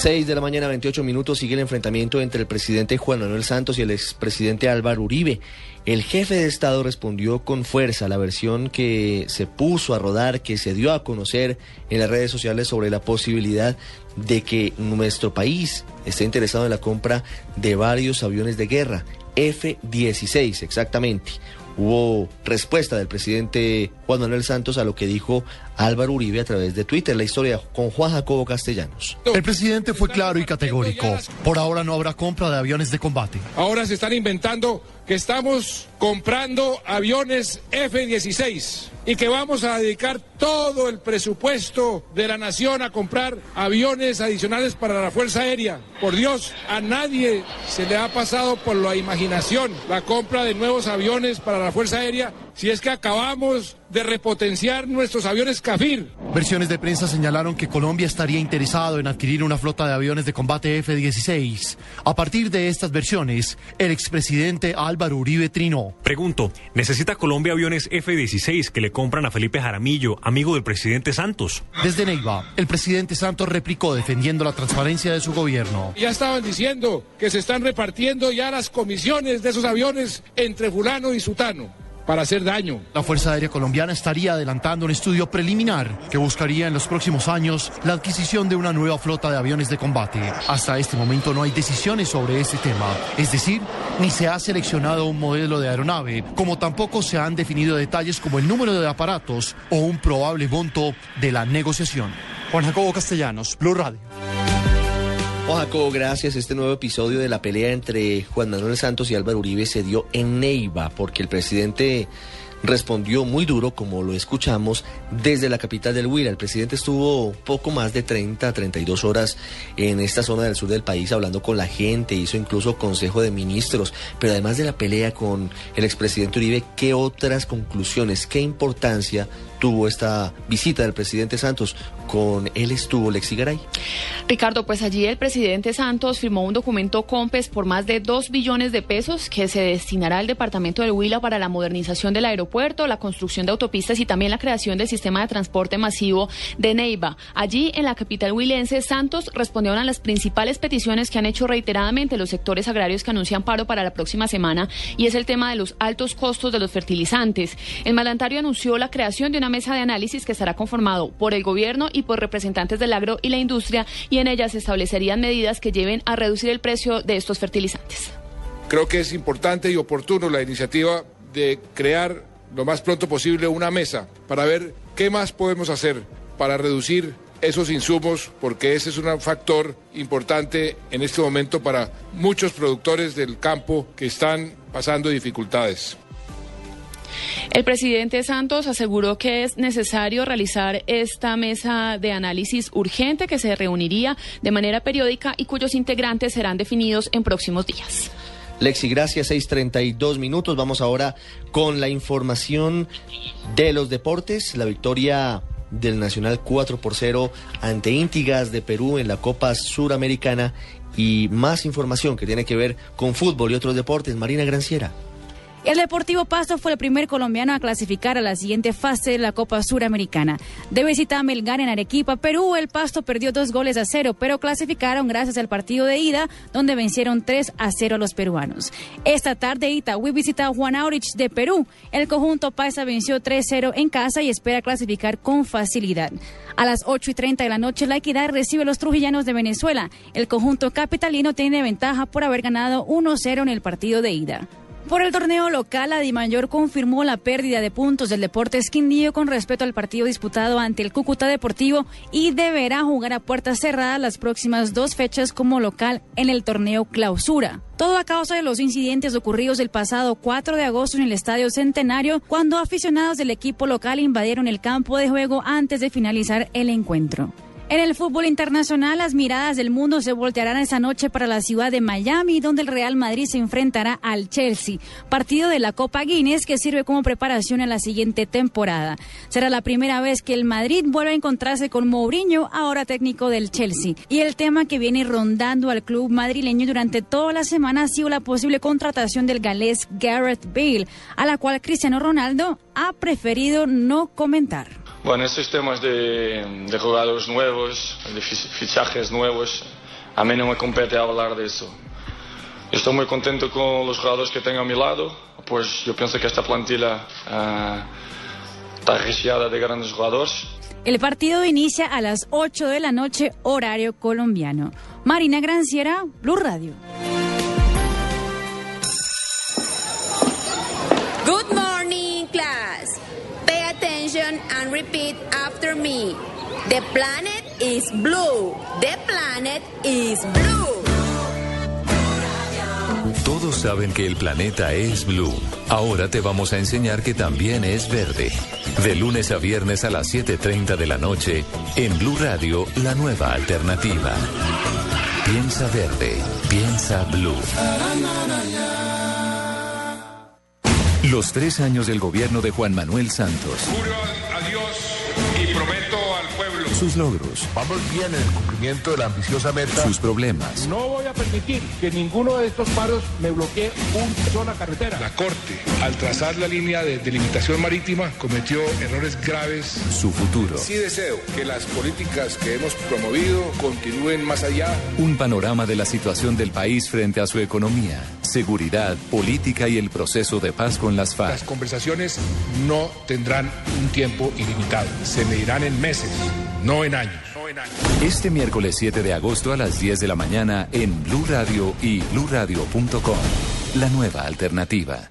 [SPEAKER 2] 6 de la mañana, 28 minutos, sigue el enfrentamiento entre el presidente Juan Manuel Santos y el expresidente Álvaro Uribe. El jefe de Estado respondió con fuerza a la versión que se puso a rodar, que se dio a conocer en las redes sociales sobre la posibilidad de que nuestro país esté interesado en la compra de varios aviones de guerra, F-16 exactamente. Hubo respuesta del presidente Juan Manuel Santos a lo que dijo Álvaro Uribe a través de Twitter. La historia con Juan Jacobo Castellanos.
[SPEAKER 28] El presidente fue claro y categórico. Por ahora no habrá compra de aviones de combate.
[SPEAKER 16] Ahora se están inventando que estamos comprando aviones F-16 y que vamos a dedicar todo el presupuesto de la nación a comprar aviones adicionales para la Fuerza Aérea. Por Dios, a nadie se le ha pasado por la imaginación la compra de nuevos aviones para la Fuerza Aérea si es que acabamos de repotenciar nuestros aviones CAFIR.
[SPEAKER 28] Versiones de prensa señalaron que Colombia estaría interesado en adquirir una flota de aviones de combate F-16. A partir de estas versiones, el expresidente Álvaro Uribe trinó.
[SPEAKER 29] Pregunto, ¿necesita Colombia aviones F-16 que le compran a Felipe Jaramillo, amigo del presidente Santos?
[SPEAKER 28] Desde Neiva, el presidente Santos replicó defendiendo la transparencia de su gobierno.
[SPEAKER 16] Ya estaban diciendo que se están repartiendo ya las comisiones de esos aviones entre fulano y sutano para hacer daño.
[SPEAKER 28] La Fuerza Aérea Colombiana estaría adelantando un estudio preliminar que buscaría en los próximos años la adquisición de una nueva flota de aviones de combate. Hasta este momento no hay decisiones sobre este tema, es decir, ni se ha seleccionado un modelo de aeronave, como tampoco se han definido detalles como el número de aparatos o un probable monto de la negociación. Juan Jacobo Castellanos, Blue Radio.
[SPEAKER 2] Jacobo, gracias. Este nuevo episodio de la pelea entre Juan Manuel Santos y Álvaro Uribe se dio en Neiva porque el presidente respondió muy duro, como lo escuchamos, desde la capital del Huila. El presidente estuvo poco más de 30, 32 horas en esta zona del sur del país hablando con la gente, hizo incluso consejo de ministros, pero además de la pelea con el expresidente Uribe, ¿qué otras conclusiones, qué importancia tuvo esta visita del presidente Santos. Con él estuvo Lexi Garay.
[SPEAKER 3] Ricardo, pues allí el presidente Santos firmó un documento COMPES por más de dos billones de pesos que se destinará al departamento del Huila para la modernización del aeropuerto, la construcción de autopistas y también la creación del sistema de transporte masivo de Neiva. Allí en la capital huilense, Santos respondió a las principales peticiones que han hecho reiteradamente los sectores agrarios que anuncian paro para la próxima semana y es el tema de los altos costos de los fertilizantes. El mandatario anunció la creación de una mesa de análisis que estará conformado por el gobierno y por representantes del agro y la industria y en ella se establecerían medidas que lleven a reducir el precio de estos fertilizantes.
[SPEAKER 16] Creo que es importante y oportuno la iniciativa de crear lo más pronto posible una mesa para ver qué más podemos hacer para reducir esos insumos, porque ese es un factor importante en este momento para muchos productores del campo que están pasando dificultades.
[SPEAKER 3] El presidente Santos aseguró que es necesario realizar esta mesa de análisis urgente que se reuniría de manera periódica y cuyos integrantes serán definidos en próximos días.
[SPEAKER 2] Lexi, gracias. 6:32 minutos. Vamos ahora con la información de los deportes. La victoria del Nacional 4 por 0 ante Íntigas de Perú en la Copa Suramericana y más información que tiene que ver con fútbol y otros deportes. Marina Granciera.
[SPEAKER 30] El Deportivo Pasto fue el primer colombiano a clasificar a la siguiente fase de la Copa Suramericana. De visita a Melgar en Arequipa, Perú, el Pasto perdió dos goles a cero, pero clasificaron gracias al partido de ida, donde vencieron 3 a 0 a los peruanos. Esta tarde, Itagüí visita a Juan Aurich de Perú. El conjunto Paisa venció 3-0 en casa y espera clasificar con facilidad. A las 8 y 30 de la noche, La Equidad recibe a los trujillanos de Venezuela. El conjunto capitalino tiene ventaja por haber ganado 1-0 en el partido de ida. Por el torneo local, la Dimayor confirmó la pérdida de puntos del Deportes Quindío con respecto al partido disputado ante el Cúcuta Deportivo y deberá jugar a puertas cerradas las próximas dos fechas como local en el torneo clausura. Todo a causa de los incidentes ocurridos el pasado 4 de agosto en el Estadio Centenario, cuando aficionados del equipo local invadieron el campo de juego antes de finalizar el encuentro. En el fútbol internacional, las miradas del mundo se voltearán esa noche para la ciudad de Miami, donde el Real Madrid se enfrentará al Chelsea, partido de la Copa Guinness que sirve como preparación a la siguiente temporada. Será la primera vez que el Madrid vuelva a encontrarse con Mourinho, ahora técnico del Chelsea. Y el tema que viene rondando al club madrileño durante toda la semana ha sido la posible contratación del galés Gareth Bale, a la cual Cristiano Ronaldo ha preferido no comentar.
[SPEAKER 31] Bueno, estos temas de, de jugadores nuevos, de fichajes nuevos, a mí no me compete hablar de eso. Estoy muy contento con los jugadores que tengo a mi lado, pues yo pienso que esta plantilla uh, está recheada de grandes jugadores.
[SPEAKER 30] El partido inicia a las 8 de la noche, horario colombiano. Marina Granciera, Blue Radio.
[SPEAKER 32] Good morning, repeat after me. The planet is blue. The planet is blue.
[SPEAKER 1] Todos saben que el planeta es blue. Ahora te vamos a enseñar que también es verde. De lunes a viernes a las 7.30 de la noche, en Blue Radio, la nueva alternativa. Piensa verde, piensa blue. Los tres años del gobierno de Juan Manuel Santos. Sus logros.
[SPEAKER 16] Vamos bien en el cumplimiento de la ambiciosa meta.
[SPEAKER 1] Sus problemas.
[SPEAKER 16] No voy a permitir que ninguno de estos paros me bloquee una sola carretera. La Corte, al trazar la línea de delimitación marítima, cometió errores graves.
[SPEAKER 1] Su futuro.
[SPEAKER 16] Sí deseo que las políticas que hemos promovido continúen más allá.
[SPEAKER 1] Un panorama de la situación del país frente a su economía, seguridad, política y el proceso de paz con las FARC.
[SPEAKER 16] Las conversaciones no tendrán un tiempo ilimitado. Se medirán en meses, no en años.
[SPEAKER 1] Este miércoles 7 de agosto a las 10 de la mañana en Blue Radio y bluradio.com. La nueva alternativa.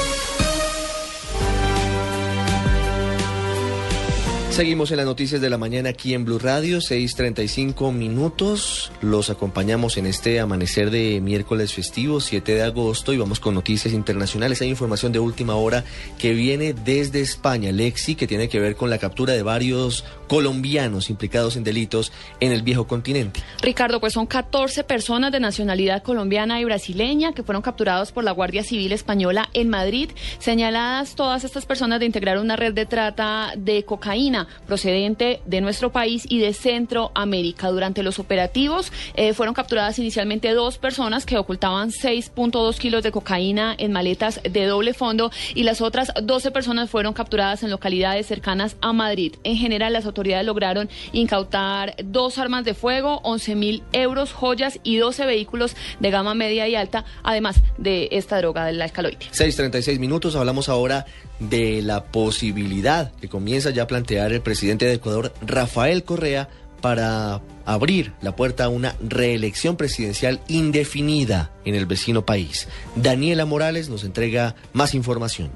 [SPEAKER 2] Seguimos en las noticias de la mañana aquí en Blue Radio, 6.35 minutos. Los acompañamos en este amanecer de miércoles festivo, 7 de agosto, y vamos con noticias internacionales. Hay información de última hora que viene desde España, Lexi, que tiene que ver con la captura de varios colombianos implicados en delitos en el viejo continente.
[SPEAKER 3] Ricardo, pues son 14 personas de nacionalidad colombiana y brasileña que fueron capturados por la Guardia Civil Española en Madrid, señaladas todas estas personas de integrar una red de trata de cocaína procedente de nuestro país y de Centroamérica. Durante los operativos eh, fueron capturadas inicialmente dos personas que ocultaban 6.2 kilos de cocaína en maletas de doble fondo y las otras 12 personas fueron capturadas en localidades cercanas a Madrid. En general, las autoridades lograron incautar dos armas de fuego, 11 mil euros, joyas y 12 vehículos de gama media y alta, además de esta droga de la escaloide.
[SPEAKER 2] 6.36 minutos, hablamos ahora de la posibilidad que comienza ya a plantear el presidente de Ecuador, Rafael Correa, para abrir la puerta a una reelección presidencial indefinida en el vecino país. Daniela Morales nos entrega más información.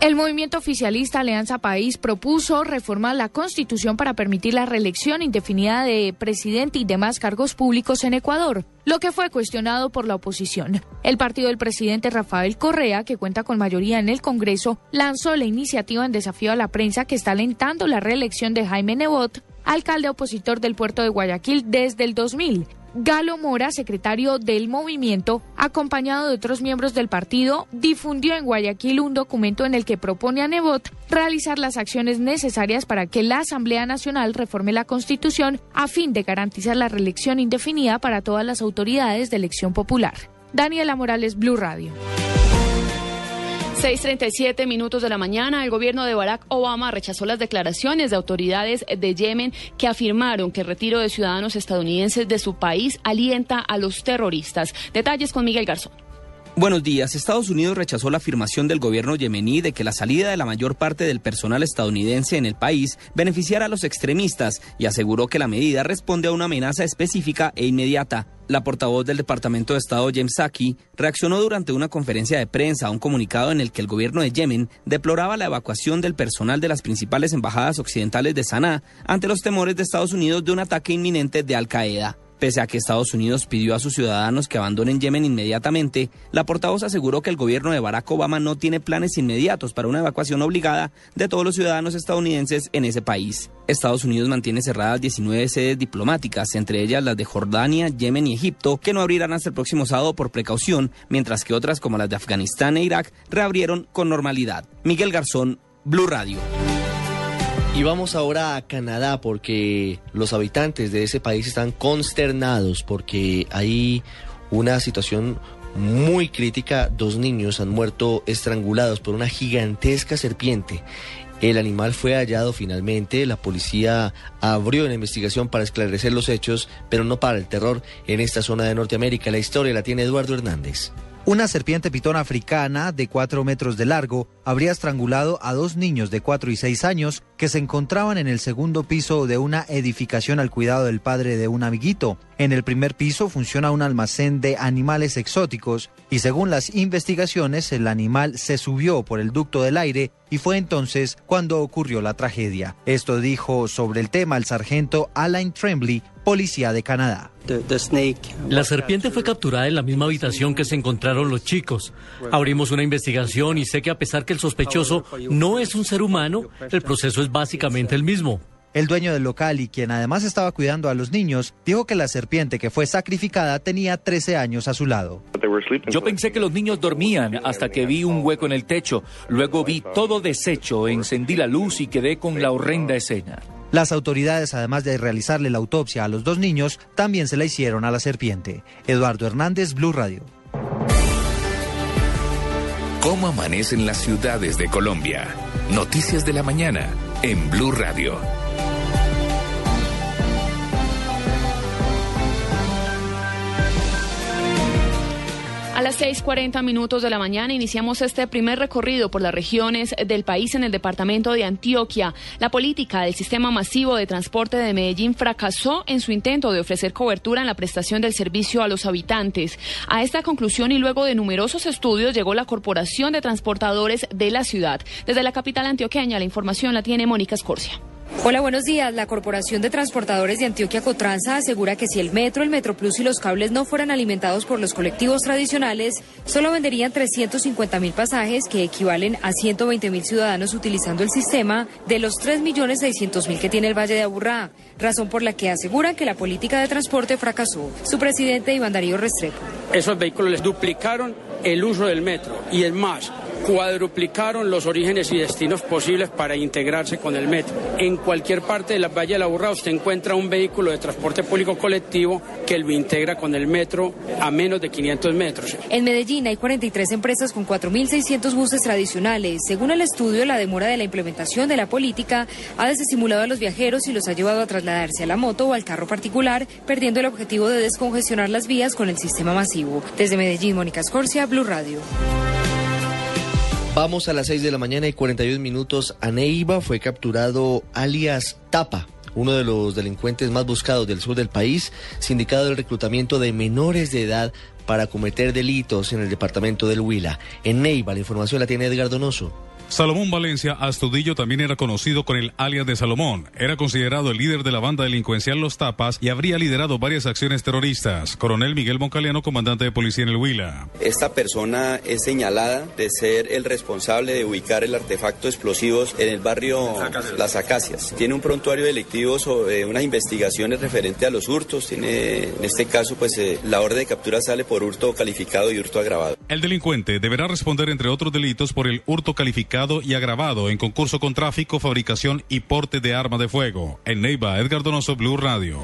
[SPEAKER 33] El movimiento oficialista Alianza País propuso reformar la constitución para permitir la reelección indefinida de presidente y demás cargos públicos en Ecuador, lo que fue cuestionado por la oposición. El partido del presidente Rafael Correa, que cuenta con mayoría en el Congreso, lanzó la iniciativa en desafío a la prensa que está alentando la reelección de Jaime Nebot, alcalde opositor del puerto de Guayaquil desde el 2000. Galo Mora, secretario del movimiento, acompañado de otros miembros del partido, difundió en Guayaquil un documento en el que propone a Nebot realizar las acciones necesarias para que la Asamblea Nacional reforme la Constitución a fin de garantizar la reelección indefinida para todas las autoridades de elección popular. Daniela Morales, Blue Radio.
[SPEAKER 3] 6.37 minutos de la mañana, el gobierno de Barack Obama rechazó las declaraciones de autoridades de Yemen que afirmaron que el retiro de ciudadanos estadounidenses de su país alienta a los terroristas. Detalles con Miguel Garzón.
[SPEAKER 12] Buenos días. Estados Unidos rechazó la afirmación del gobierno yemení de que la salida de la mayor parte del personal estadounidense en el país beneficiará a los extremistas y aseguró que la medida responde a una amenaza específica e inmediata. La portavoz del Departamento de Estado, James Saki, reaccionó durante una conferencia de prensa a un comunicado en el que el gobierno de Yemen deploraba la evacuación del personal de las principales embajadas occidentales de Sanaa ante los temores de Estados Unidos de un ataque inminente de Al Qaeda. Pese a que Estados Unidos pidió a sus ciudadanos que abandonen Yemen inmediatamente, la portavoz aseguró que el gobierno de Barack Obama no tiene planes inmediatos para una evacuación obligada de todos los ciudadanos estadounidenses en ese país. Estados Unidos mantiene cerradas 19 sedes diplomáticas, entre ellas las de Jordania, Yemen y Egipto, que no abrirán hasta el próximo sábado por precaución, mientras que otras como las de Afganistán e Irak reabrieron con normalidad. Miguel Garzón, Blue Radio.
[SPEAKER 2] Y vamos ahora a Canadá porque los habitantes de ese país están consternados porque hay una situación muy crítica. Dos niños han muerto estrangulados por una gigantesca serpiente. El animal fue hallado finalmente, la policía abrió una investigación para esclarecer los hechos, pero no para el terror en esta zona de Norteamérica. La historia la tiene Eduardo Hernández.
[SPEAKER 34] Una serpiente pitón africana de 4 metros de largo habría estrangulado a dos niños de 4 y 6 años que se encontraban en el segundo piso de una edificación al cuidado del padre de un amiguito. En el primer piso funciona un almacén de animales exóticos y según las investigaciones el animal se subió por el ducto del aire y fue entonces cuando ocurrió la tragedia. Esto dijo sobre el tema el sargento Alain Tremblay, policía de Canadá.
[SPEAKER 35] La serpiente fue capturada en la misma habitación que se encontraron los chicos. Abrimos una investigación y sé que a pesar que el sospechoso no es un ser humano, el proceso es básicamente el mismo.
[SPEAKER 34] El dueño del local y quien además estaba cuidando a los niños dijo que la serpiente que fue sacrificada tenía 13 años a su lado.
[SPEAKER 36] Yo pensé que los niños dormían hasta que vi un hueco en el techo. Luego vi todo deshecho, encendí la luz y quedé con la horrenda escena.
[SPEAKER 34] Las autoridades, además de realizarle la autopsia a los dos niños, también se la hicieron a la serpiente. Eduardo Hernández, Blue Radio.
[SPEAKER 1] ¿Cómo amanecen las ciudades de Colombia? Noticias de la mañana en Blue Radio.
[SPEAKER 3] A las 6:40 minutos de la mañana iniciamos este primer recorrido por las regiones del país en el departamento de Antioquia. La política del sistema masivo de transporte de Medellín fracasó en su intento de ofrecer cobertura en la prestación del servicio a los habitantes. A esta conclusión y luego de numerosos estudios llegó la Corporación de Transportadores de la ciudad. Desde la capital antioqueña la información la tiene Mónica Escorcia.
[SPEAKER 37] Hola, buenos días. La Corporación de Transportadores de Antioquia Cotranza asegura que si el metro, el Metroplus y los cables no fueran alimentados por los colectivos tradicionales, solo venderían 350 mil pasajes que equivalen a 120 mil ciudadanos utilizando el sistema de los 3 millones 600 mil que tiene el Valle de Aburrá, razón por la que aseguran que la política de transporte fracasó. Su presidente Iván Darío Restrepo.
[SPEAKER 38] Esos vehículos les duplicaron el uso del metro y es más, cuadruplicaron los orígenes y destinos posibles para integrarse con el metro. En cualquier parte de la Valle de la Burra usted encuentra un vehículo de transporte público colectivo que lo integra con el metro a menos de 500 metros.
[SPEAKER 37] En Medellín hay 43 empresas con 4.600 buses tradicionales. Según el estudio, la demora de la implementación de la política ha desestimulado a los viajeros y los ha llevado a trasladarse a la moto o al carro particular, perdiendo el objetivo de descongestionar las vías con el sistema masivo. Desde Medellín, Mónica Escorcia, Blue Radio.
[SPEAKER 2] Vamos a las 6 de la mañana y 41 minutos. A Neiva fue capturado alias Tapa, uno de los delincuentes más buscados del sur del país, sindicado del reclutamiento de menores de edad para cometer delitos en el departamento del Huila. En Neiva, la información la tiene Edgar Donoso.
[SPEAKER 39] Salomón Valencia Astudillo también era conocido con el alias de Salomón. Era considerado el líder de la banda delincuencial Los Tapas y habría liderado varias acciones terroristas. Coronel Miguel Moncaliano, comandante de policía en el Huila.
[SPEAKER 40] Esta persona es señalada de ser el responsable de ubicar el artefacto explosivos en el barrio Las Acacias. Tiene un prontuario delictivo sobre unas investigaciones referente a los hurtos. Tiene, en este caso, pues eh, la orden de captura sale por hurto calificado y hurto agravado.
[SPEAKER 39] El delincuente deberá responder, entre otros delitos, por el hurto calificado y agravado en concurso con tráfico, fabricación y porte de arma de fuego. En Neiva, Edgar Donoso, Blue Radio.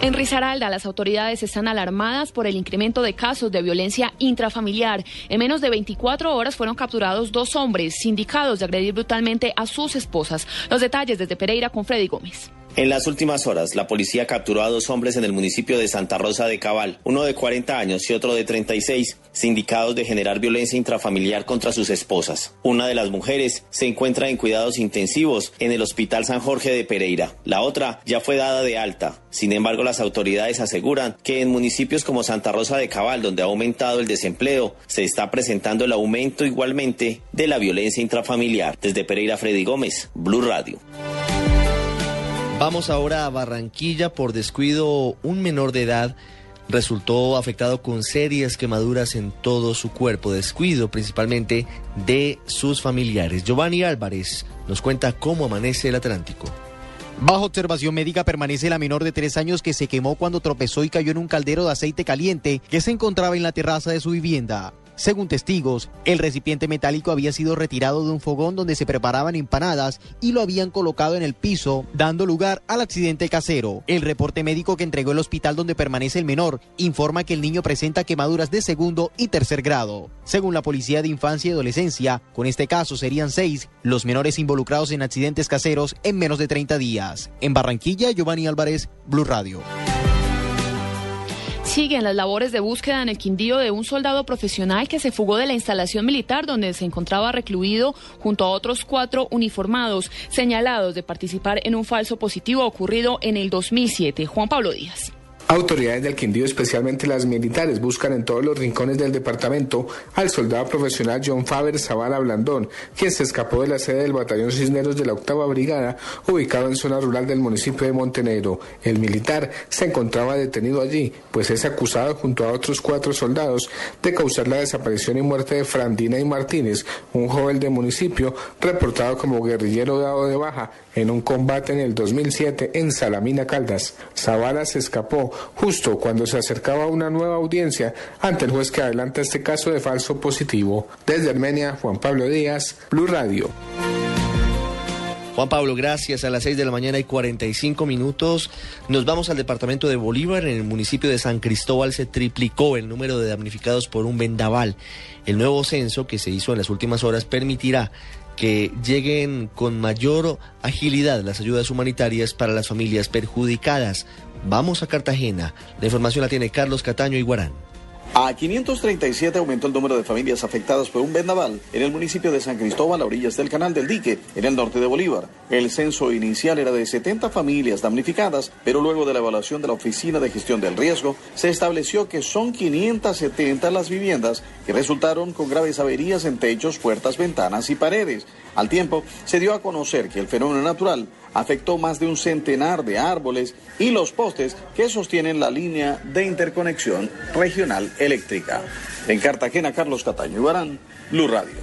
[SPEAKER 3] En Risaralda, las autoridades están alarmadas por el incremento de casos de violencia intrafamiliar. En menos de 24 horas fueron capturados dos hombres sindicados de agredir brutalmente a sus esposas. Los detalles desde Pereira con Freddy Gómez.
[SPEAKER 41] En las últimas horas, la policía capturó a dos hombres en el municipio de Santa Rosa de Cabal, uno de 40 años y otro de 36, sindicados de generar violencia intrafamiliar contra sus esposas. Una de las mujeres se encuentra en cuidados intensivos en el Hospital San Jorge de Pereira. La otra ya fue dada de alta. Sin embargo, las autoridades aseguran que en municipios como Santa Rosa de Cabal, donde ha aumentado el desempleo, se está presentando el aumento igualmente de la violencia intrafamiliar. Desde Pereira, Freddy Gómez, Blue Radio.
[SPEAKER 2] Vamos ahora a Barranquilla. Por descuido, un menor de edad resultó afectado con serias quemaduras en todo su cuerpo. Descuido principalmente de sus familiares. Giovanni Álvarez nos cuenta cómo amanece el Atlántico.
[SPEAKER 42] Bajo observación médica permanece la menor de tres años que se quemó cuando tropezó y cayó en un caldero de aceite caliente que se encontraba en la terraza de su vivienda. Según testigos, el recipiente metálico había sido retirado de un fogón donde se preparaban empanadas y lo habían colocado en el piso, dando lugar al accidente casero. El reporte médico que entregó el hospital donde permanece el menor informa que el niño presenta quemaduras de segundo y tercer grado. Según la Policía de Infancia y Adolescencia, con este caso serían seis los menores involucrados en accidentes caseros en menos de 30 días. En Barranquilla, Giovanni Álvarez, Blue Radio.
[SPEAKER 3] Siguen las labores de búsqueda en el Quindío de un soldado profesional que se fugó de la instalación militar donde se encontraba recluido junto a otros cuatro uniformados señalados de participar en un falso positivo ocurrido en el 2007. Juan Pablo Díaz.
[SPEAKER 43] Autoridades del Quindío, especialmente las militares, buscan en todos los rincones del departamento al soldado profesional John Faber Zavala Blandón, quien se escapó de la sede del Batallón Cisneros de la Octava Brigada, ubicado en zona rural del municipio de Montenegro. El militar se encontraba detenido allí, pues es acusado junto a otros cuatro soldados de causar la desaparición y muerte de Frandina y Martínez, un joven del municipio reportado como guerrillero dado de baja en un combate en el 2007 en Salamina Caldas. Zavala se escapó justo cuando se acercaba una nueva audiencia ante el juez que adelanta este caso de falso positivo. Desde Armenia, Juan Pablo Díaz, Blue Radio.
[SPEAKER 2] Juan Pablo, gracias. A las 6 de la mañana y 45 minutos nos vamos al departamento de Bolívar. En el municipio de San Cristóbal se triplicó el número de damnificados por un vendaval. El nuevo censo que se hizo en las últimas horas permitirá que lleguen con mayor agilidad las ayudas humanitarias para las familias perjudicadas. Vamos a Cartagena. La información la tiene Carlos Cataño y Guarán.
[SPEAKER 44] A 537 aumentó el número de familias afectadas por un vendaval en el municipio de San Cristóbal, a orillas del Canal del Dique, en el norte de Bolívar. El censo inicial era de 70 familias damnificadas, pero luego de la evaluación de la Oficina de Gestión del Riesgo, se estableció que son 570 las viviendas que resultaron con graves averías en techos, puertas, ventanas y paredes. Al tiempo, se dio a conocer que el fenómeno natural afectó más de un centenar de árboles y los postes que sostienen la línea de interconexión regional eléctrica. En Cartagena, Carlos Cataño Ibarán, Blue Radio.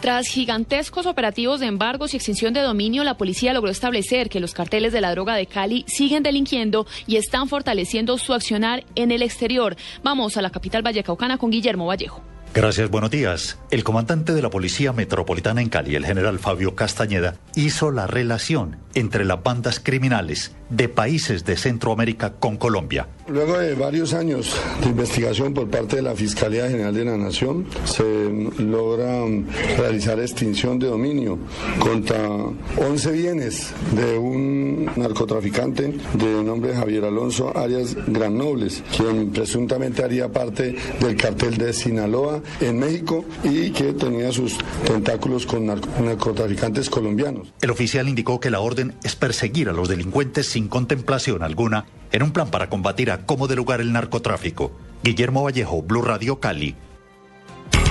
[SPEAKER 3] Tras gigantescos operativos de embargos y extinción de dominio, la policía logró establecer que los carteles de la droga de Cali siguen delinquiendo y están fortaleciendo su accionar en el exterior. Vamos a la capital vallecaucana con Guillermo Vallejo.
[SPEAKER 19] Gracias, buenos días. El comandante de la Policía Metropolitana en Cali, el general Fabio Castañeda, hizo la relación entre las bandas criminales de países de Centroamérica con Colombia.
[SPEAKER 45] Luego de varios años de investigación por parte de la Fiscalía General de la Nación, se logra realizar extinción de dominio contra 11 bienes de un narcotraficante de nombre Javier Alonso Arias Granobles, quien presuntamente haría parte del cartel de Sinaloa en México y que tenía sus tentáculos con narcotraficantes colombianos.
[SPEAKER 19] El oficial indicó que la orden es perseguir a los delincuentes sin contemplación alguna en un plan para combatir a cómo de lugar el narcotráfico. Guillermo Vallejo, Blue Radio Cali.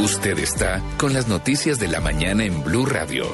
[SPEAKER 1] Usted está con las noticias de la mañana en Blue Radio.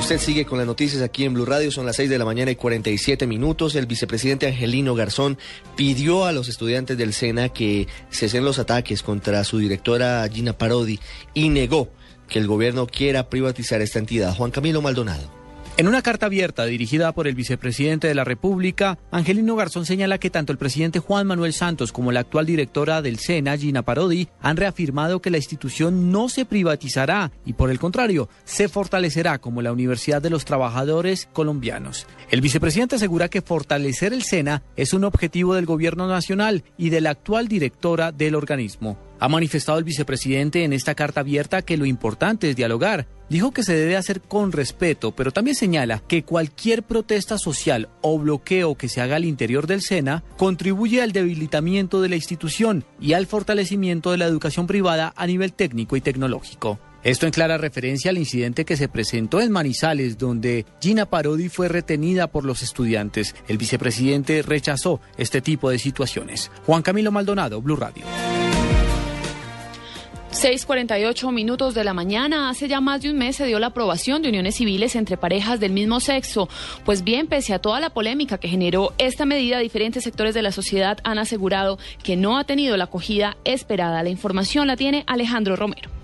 [SPEAKER 2] Usted sigue con las noticias aquí en Blue Radio, son las 6 de la mañana y 47 minutos. El vicepresidente Angelino Garzón pidió a los estudiantes del SENA que cesen los ataques contra su directora Gina Parodi y negó que el gobierno quiera privatizar esta entidad. Juan Camilo Maldonado.
[SPEAKER 25] En una carta abierta dirigida por el vicepresidente de la República, Angelino Garzón señala que tanto el presidente Juan Manuel Santos como la actual directora del SENA, Gina Parodi, han reafirmado que la institución no se privatizará y por el contrario, se fortalecerá como la Universidad de los Trabajadores Colombianos. El vicepresidente asegura que fortalecer el SENA es un objetivo del gobierno nacional y de la actual directora del organismo. Ha manifestado el vicepresidente en esta carta abierta que lo importante es dialogar. Dijo que se debe hacer con respeto, pero también señala que cualquier protesta social o bloqueo que se haga al interior del SENA contribuye al debilitamiento de la institución y al fortalecimiento de la educación privada a nivel técnico y tecnológico. Esto en clara referencia al incidente que se presentó en Manizales, donde Gina Parodi fue retenida por los estudiantes. El vicepresidente rechazó este tipo de situaciones. Juan Camilo Maldonado, Blue Radio.
[SPEAKER 3] 6:48 minutos de la mañana. Hace ya más de un mes se dio la aprobación de uniones civiles entre parejas del mismo sexo. Pues bien, pese a toda la polémica que generó esta medida, diferentes sectores de la sociedad han asegurado que no ha tenido la acogida esperada. La información la tiene Alejandro Romero.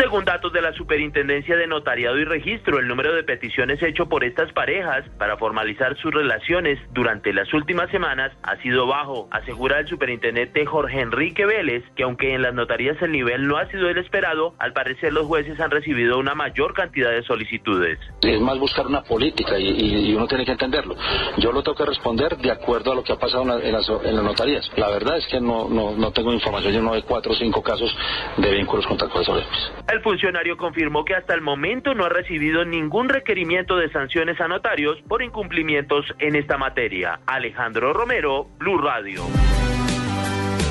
[SPEAKER 46] Según datos de la Superintendencia de Notariado y Registro, el número de peticiones hecho por estas parejas para formalizar sus relaciones durante las últimas semanas ha sido bajo, asegura el superintendente Jorge Enrique Vélez, que aunque en las notarías el nivel no ha sido el esperado, al parecer los jueces han recibido una mayor cantidad de solicitudes.
[SPEAKER 47] Es más buscar una política y, uno tiene que entenderlo. Yo lo tengo que responder de acuerdo a lo que ha pasado en, las, notarías. La verdad es que no, no, tengo información, yo no hay cuatro o cinco casos de vínculos contractuales
[SPEAKER 46] el funcionario confirmó que hasta el momento no ha recibido ningún requerimiento de sanciones a notarios por incumplimientos en esta materia. Alejandro Romero, Blue Radio.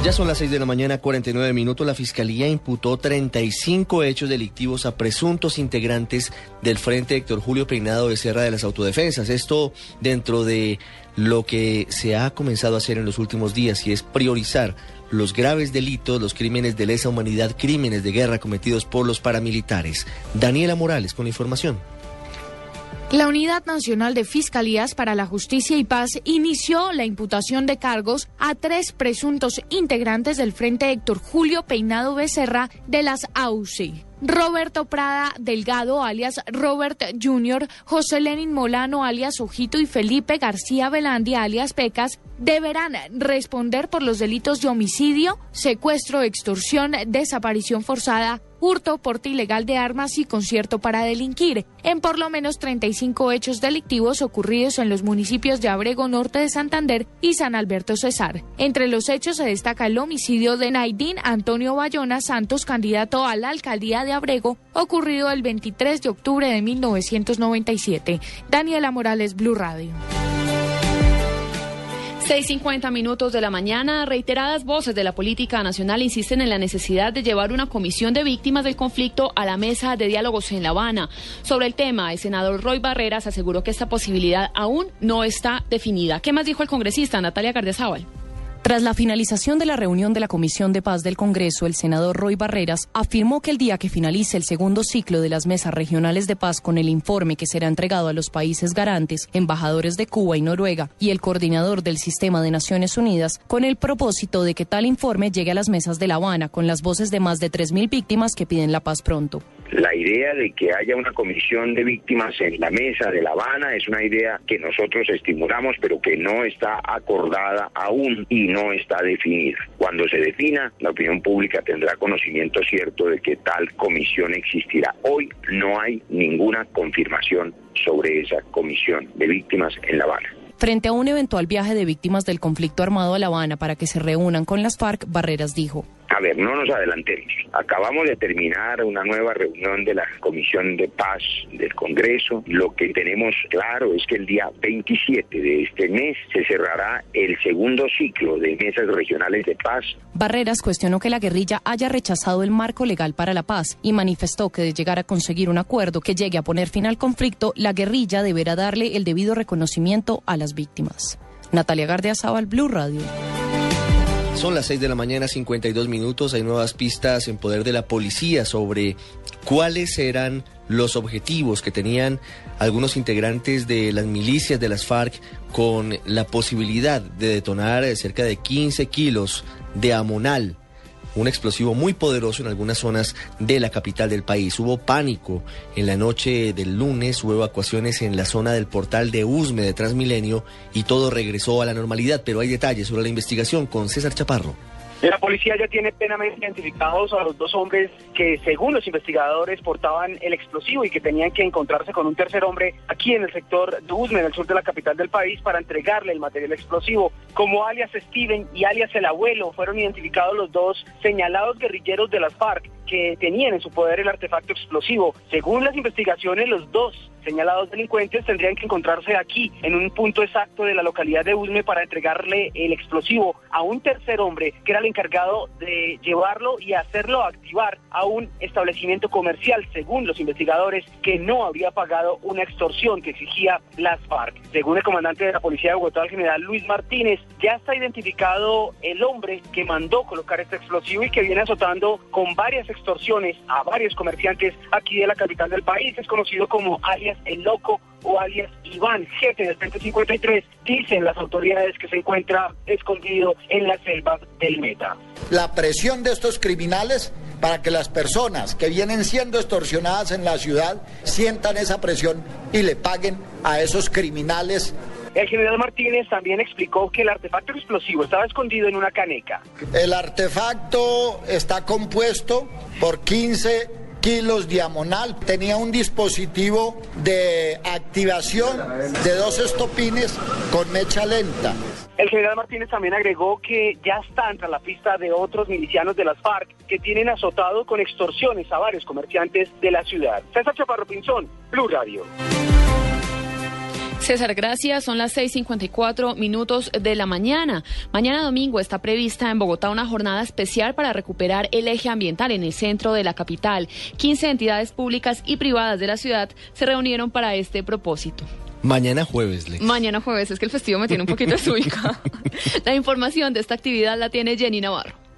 [SPEAKER 2] Ya son las 6 de la mañana, 49 minutos. La Fiscalía imputó 35 hechos delictivos a presuntos integrantes del Frente Héctor Julio Peinado de Sierra de las Autodefensas. Esto dentro de lo que se ha comenzado a hacer en los últimos días y es priorizar los graves delitos, los crímenes de lesa humanidad, crímenes de guerra cometidos por los paramilitares. Daniela Morales con la información.
[SPEAKER 33] La Unidad Nacional de Fiscalías para la Justicia y Paz inició la imputación de cargos a tres presuntos integrantes del Frente Héctor Julio Peinado Becerra de las AUCI. Roberto Prada Delgado, alias Robert Jr., José Lenin Molano, alias Ojito, y Felipe García Velandia, alias Pecas, deberán responder por los delitos de homicidio, secuestro, extorsión, desaparición forzada, hurto, porte ilegal de armas y concierto para delinquir, en por lo menos 35 hechos delictivos ocurridos en los municipios de Abrego Norte de Santander y San Alberto Cesar. Entre los hechos se destaca el homicidio de Naidín Antonio Bayona Santos, candidato a la alcaldía de Abrego, ocurrido el 23 de octubre de 1997. Daniela Morales, Blue Radio.
[SPEAKER 3] 6.50 minutos de la mañana, reiteradas voces de la política nacional insisten en la necesidad de llevar una comisión de víctimas del conflicto a la mesa de diálogos en La Habana. Sobre el tema, el senador Roy Barreras aseguró que esta posibilidad aún no está definida. ¿Qué más dijo el congresista Natalia Gardezábal?
[SPEAKER 13] Tras la finalización de la reunión de la Comisión de Paz del Congreso, el senador Roy Barreras afirmó que el día que finalice el segundo ciclo de las mesas regionales de paz con el informe que será entregado a los países garantes, embajadores de Cuba y Noruega y el coordinador del sistema de Naciones Unidas, con el propósito de que tal informe llegue a las mesas de La Habana con las voces de más de 3.000 víctimas que piden la paz pronto.
[SPEAKER 46] La idea de que haya una comisión de víctimas en la mesa de La Habana es una idea que nosotros estimulamos, pero que no está acordada aún y no está definida. Cuando se defina, la opinión pública tendrá conocimiento cierto de que tal comisión existirá. Hoy no hay ninguna confirmación sobre esa comisión de víctimas en La Habana.
[SPEAKER 13] Frente a un eventual viaje de víctimas del conflicto armado a La Habana para que se reúnan con las FARC, Barreras dijo.
[SPEAKER 46] A ver, no nos adelantemos. Acabamos de terminar una nueva reunión de la Comisión de Paz del Congreso. Lo que tenemos claro es que el día 27 de este mes se cerrará el segundo ciclo de mesas regionales de paz.
[SPEAKER 13] Barreras cuestionó que la guerrilla haya rechazado el marco legal para la paz y manifestó que de llegar a conseguir un acuerdo que llegue a poner fin al conflicto, la guerrilla deberá darle el debido reconocimiento a las víctimas. Natalia Gardia Blue Radio.
[SPEAKER 2] Son las 6 de la mañana, 52 minutos. Hay nuevas pistas en poder de la policía sobre cuáles eran los objetivos que tenían algunos integrantes de las milicias de las FARC con la posibilidad de detonar cerca de 15 kilos de amonal un explosivo muy poderoso en algunas zonas de la capital del país. Hubo pánico en la noche del lunes, hubo evacuaciones en la zona del portal de Usme de Transmilenio y todo regresó a la normalidad, pero hay detalles sobre la investigación con César Chaparro.
[SPEAKER 48] La policía ya tiene plenamente identificados a los dos hombres que, según los investigadores, portaban el explosivo y que tenían que encontrarse con un tercer hombre aquí en el sector de Usme, en el sur de la capital del país, para entregarle el material explosivo. Como alias Steven y alias el abuelo, fueron identificados los dos señalados guerrilleros de las FARC que tenían en su poder el artefacto explosivo. Según las investigaciones, los dos señalados delincuentes tendrían que encontrarse aquí, en un punto exacto de la localidad de Usme, para entregarle el explosivo a un tercer hombre que era el encargado de llevarlo y hacerlo activar a un establecimiento comercial, según los investigadores, que no habría pagado una extorsión que exigía las FARC. Según el comandante de la Policía de Bogotá, el general Luis Martínez, ya está identificado el hombre que mandó colocar este explosivo y que viene azotando con varias extorsiones a varios comerciantes aquí de la capital del país. Es conocido como alias El Loco o alias Iván, jefe del Frente 53, dicen las autoridades que se encuentra escondido en la selva del Meta.
[SPEAKER 49] La presión de estos criminales para que las personas que vienen siendo extorsionadas en la ciudad sientan esa presión y le paguen a esos criminales
[SPEAKER 48] el general Martínez también explicó que el artefacto explosivo estaba escondido en una caneca.
[SPEAKER 49] El artefacto está compuesto por 15 kilos diamonal. Tenía un dispositivo de activación de dos estopines con mecha lenta.
[SPEAKER 48] El general Martínez también agregó que ya está entre la pista de otros milicianos de las FARC que tienen azotado con extorsiones a varios comerciantes de la ciudad. César Chaparro Pinzón, Blue Radio.
[SPEAKER 3] César, gracias. Son las 6:54 minutos de la mañana. Mañana domingo está prevista en Bogotá una jornada especial para recuperar el eje ambiental en el centro de la capital. 15 entidades públicas y privadas de la ciudad se reunieron para este propósito.
[SPEAKER 2] Mañana jueves, Lex.
[SPEAKER 3] Mañana jueves, es que el festivo me tiene un poquito desubicado. la información de esta actividad la tiene Jenny Navarro.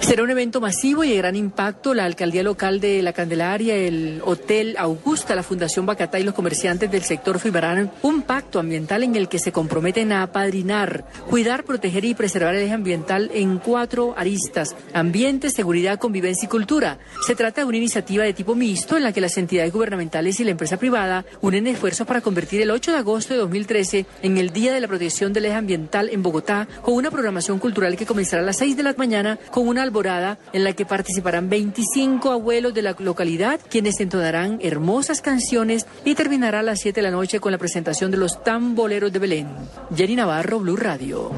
[SPEAKER 48] Será un evento masivo y de gran impacto. La alcaldía local de La Candelaria, el Hotel Augusta, la Fundación Bacatá y los comerciantes del sector firmarán un pacto ambiental en el que se comprometen a apadrinar, cuidar, proteger y preservar el eje ambiental en cuatro aristas: ambiente, seguridad, convivencia y cultura. Se trata de una iniciativa de tipo mixto en la que las entidades gubernamentales y la empresa privada unen esfuerzos para convertir el 8 de agosto de 2013 en el Día de la Protección del Eje Ambiental en Bogotá, con una programación cultural que comenzará a las 6 de la mañana con una alborada en la que participarán 25 abuelos de la localidad, quienes entonarán hermosas canciones y terminará a las 7 de la noche con la presentación de los tamboleros de Belén. Jenny Navarro, Blue Radio.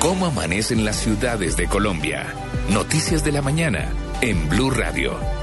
[SPEAKER 1] ¿Cómo amanecen las ciudades de Colombia? Noticias de la mañana en Blue Radio.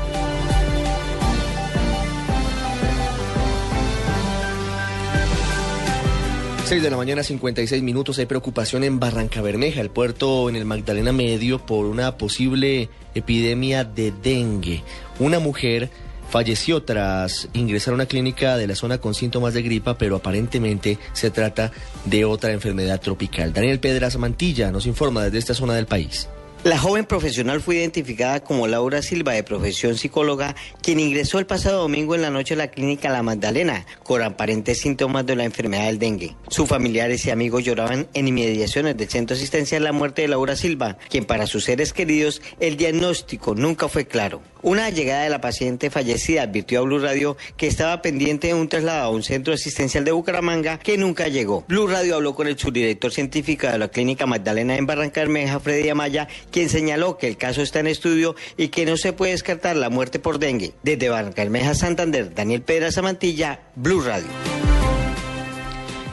[SPEAKER 2] 6 de la mañana, 56 minutos. Hay preocupación en Barranca Bermeja, el puerto en el Magdalena Medio, por una posible epidemia de dengue. Una mujer falleció tras ingresar a una clínica de la zona con síntomas de gripa, pero aparentemente se trata de otra enfermedad tropical. Daniel Pedras Mantilla nos informa desde esta zona del país.
[SPEAKER 46] La joven profesional fue identificada como Laura Silva, de profesión psicóloga, quien ingresó el pasado domingo en la noche a la clínica La Magdalena con aparentes síntomas de la enfermedad del dengue. Sus familiares y amigos lloraban en inmediaciones del centro asistencial la muerte de Laura Silva, quien para sus seres queridos el diagnóstico nunca fue claro. Una llegada de la paciente fallecida advirtió a Blue Radio que estaba pendiente de un traslado a un centro asistencial de Bucaramanga que nunca llegó. Blue Radio habló con el subdirector científico de la clínica Magdalena en Barranca Bermeja, Freddy Amaya, quien señaló que el caso está en estudio y que no se puede descartar la muerte por dengue. Desde Barranca Bermeja, Santander, Daniel Pedra Samantilla, Blue Radio.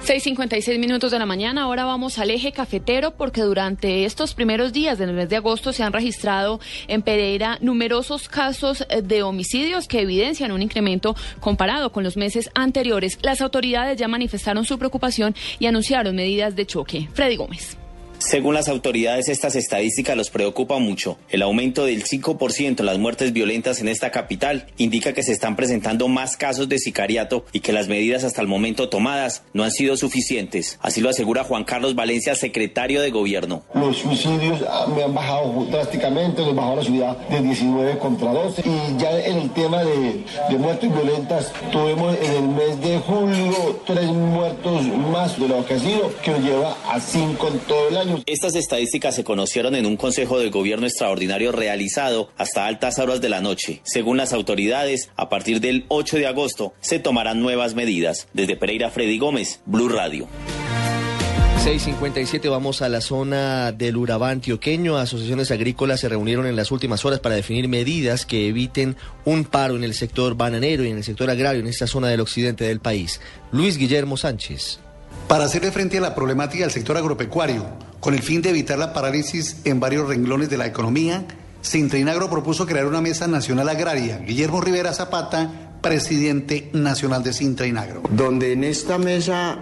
[SPEAKER 3] 6.56 minutos de la mañana, ahora vamos al eje cafetero porque durante estos primeros días del mes de agosto se han registrado en Pereira numerosos casos de homicidios que evidencian un incremento comparado con los meses anteriores. Las autoridades ya manifestaron su preocupación y anunciaron medidas de choque. Freddy Gómez.
[SPEAKER 41] Según las autoridades, estas estadísticas los preocupan mucho. El aumento del 5% en las muertes violentas en esta capital indica que se están presentando más casos de sicariato y que las medidas hasta el momento tomadas no han sido suficientes. Así lo asegura Juan Carlos Valencia, secretario de Gobierno.
[SPEAKER 44] Los suicidios me han bajado drásticamente, nos bajó la ciudad de 19 contra 12. Y ya en el tema de, de muertes violentas, tuvimos en el mes de julio tres muertos más de lo que ha sido, que nos lleva a cinco en todo el año.
[SPEAKER 41] Estas estadísticas se conocieron en un Consejo de Gobierno extraordinario realizado hasta altas horas de la noche. Según las autoridades, a partir del 8 de agosto se tomarán nuevas medidas. Desde Pereira, Freddy Gómez, Blue Radio.
[SPEAKER 2] 657 vamos a la zona del Urabá antioqueño. Asociaciones agrícolas se reunieron en las últimas horas para definir medidas que eviten un paro en el sector bananero y en el sector agrario en esta zona del occidente del país. Luis Guillermo Sánchez.
[SPEAKER 45] Para hacerle frente a la problemática del sector agropecuario, con el fin de evitar la parálisis en varios renglones de la economía, Sintrainagro propuso crear una mesa nacional agraria. Guillermo Rivera Zapata, presidente nacional de Sintrainagro.
[SPEAKER 47] Donde en esta mesa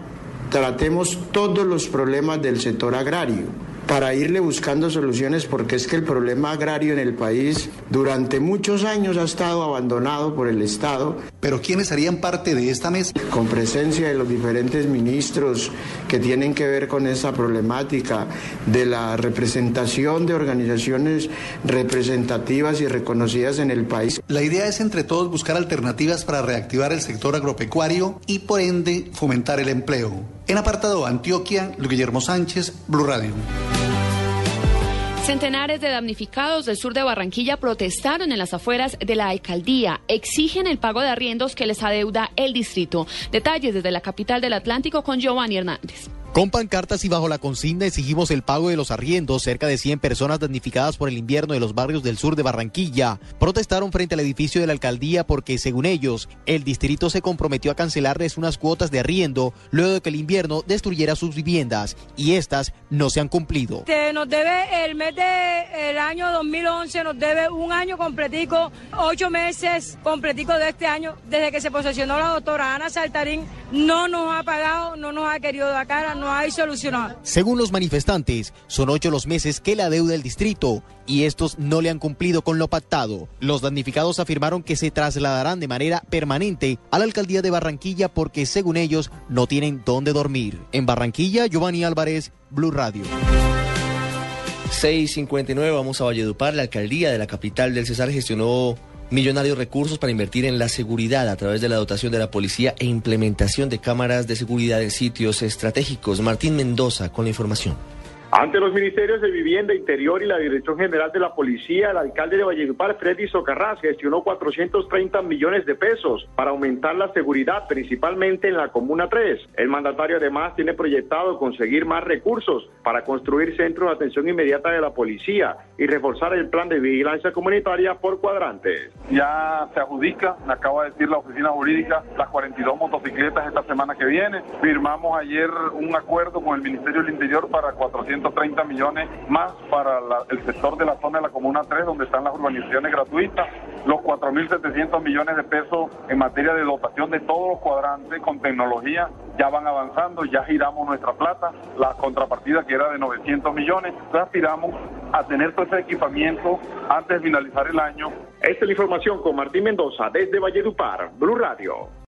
[SPEAKER 47] tratemos todos los problemas del sector agrario para irle buscando soluciones porque es que el problema agrario en el país durante muchos años ha estado abandonado por el Estado.
[SPEAKER 45] Pero ¿quiénes harían parte de esta mesa?
[SPEAKER 47] Con presencia de los diferentes ministros que tienen que ver con esa problemática, de la representación de organizaciones representativas y reconocidas en el país.
[SPEAKER 45] La idea es entre todos buscar alternativas para reactivar el sector agropecuario y por ende fomentar el empleo. En apartado Antioquia, Luis Guillermo Sánchez, Blue Radio.
[SPEAKER 3] Centenares de damnificados del sur de Barranquilla protestaron en las afueras de la alcaldía. Exigen el pago de arriendos que les adeuda el distrito. Detalles desde la capital del Atlántico con Giovanni Hernández.
[SPEAKER 34] Con pancartas y bajo la consigna exigimos el pago de los arriendos. Cerca de 100 personas damnificadas por el invierno de los barrios del sur de Barranquilla protestaron frente al edificio de la alcaldía porque, según ellos, el distrito se comprometió a cancelarles unas cuotas de arriendo luego de que el invierno destruyera sus viviendas y estas no se han cumplido.
[SPEAKER 50] Nos debe el mes del año 2011, nos debe un año completico, ocho meses completico de este año, desde que se posesionó la doctora Ana Saltarín, no nos ha pagado, no nos ha querido dar cara no hay solucionado.
[SPEAKER 34] Según los manifestantes, son ocho los meses que la deuda el distrito y estos no le han cumplido con lo pactado. Los damnificados afirmaron que se trasladarán de manera permanente a la alcaldía de Barranquilla porque, según ellos, no tienen dónde dormir. En Barranquilla, Giovanni Álvarez, Blue Radio.
[SPEAKER 2] 659, vamos a Valledupar. La alcaldía de la capital del Cesar gestionó millonarios recursos para invertir en la seguridad a través de la dotación de la policía e implementación de cámaras de seguridad en sitios estratégicos. Martín Mendoza con la información.
[SPEAKER 47] Ante los ministerios de Vivienda, Interior y la Dirección General de la Policía, el alcalde de Valledupar, Freddy Socarrás, gestionó 430 millones de pesos para aumentar la seguridad, principalmente en la Comuna 3. El mandatario además tiene proyectado conseguir más recursos para construir centros de atención inmediata de la policía y reforzar el plan de vigilancia comunitaria por cuadrantes.
[SPEAKER 51] Ya se adjudica, me acaba de decir la oficina jurídica, las 42 motocicletas esta semana que viene. Firmamos ayer un acuerdo con el Ministerio del Interior para 400 130 millones más para el sector de la zona de la Comuna 3, donde están las urbanizaciones gratuitas, los 4.700 millones de pesos en materia de dotación de todos los cuadrantes con tecnología ya van avanzando, ya giramos nuestra plata, la contrapartida que era de 900 millones, ya aspiramos a tener todo ese equipamiento antes de finalizar el año.
[SPEAKER 47] Esta es la información con Martín Mendoza desde Valledupar, Blue Radio.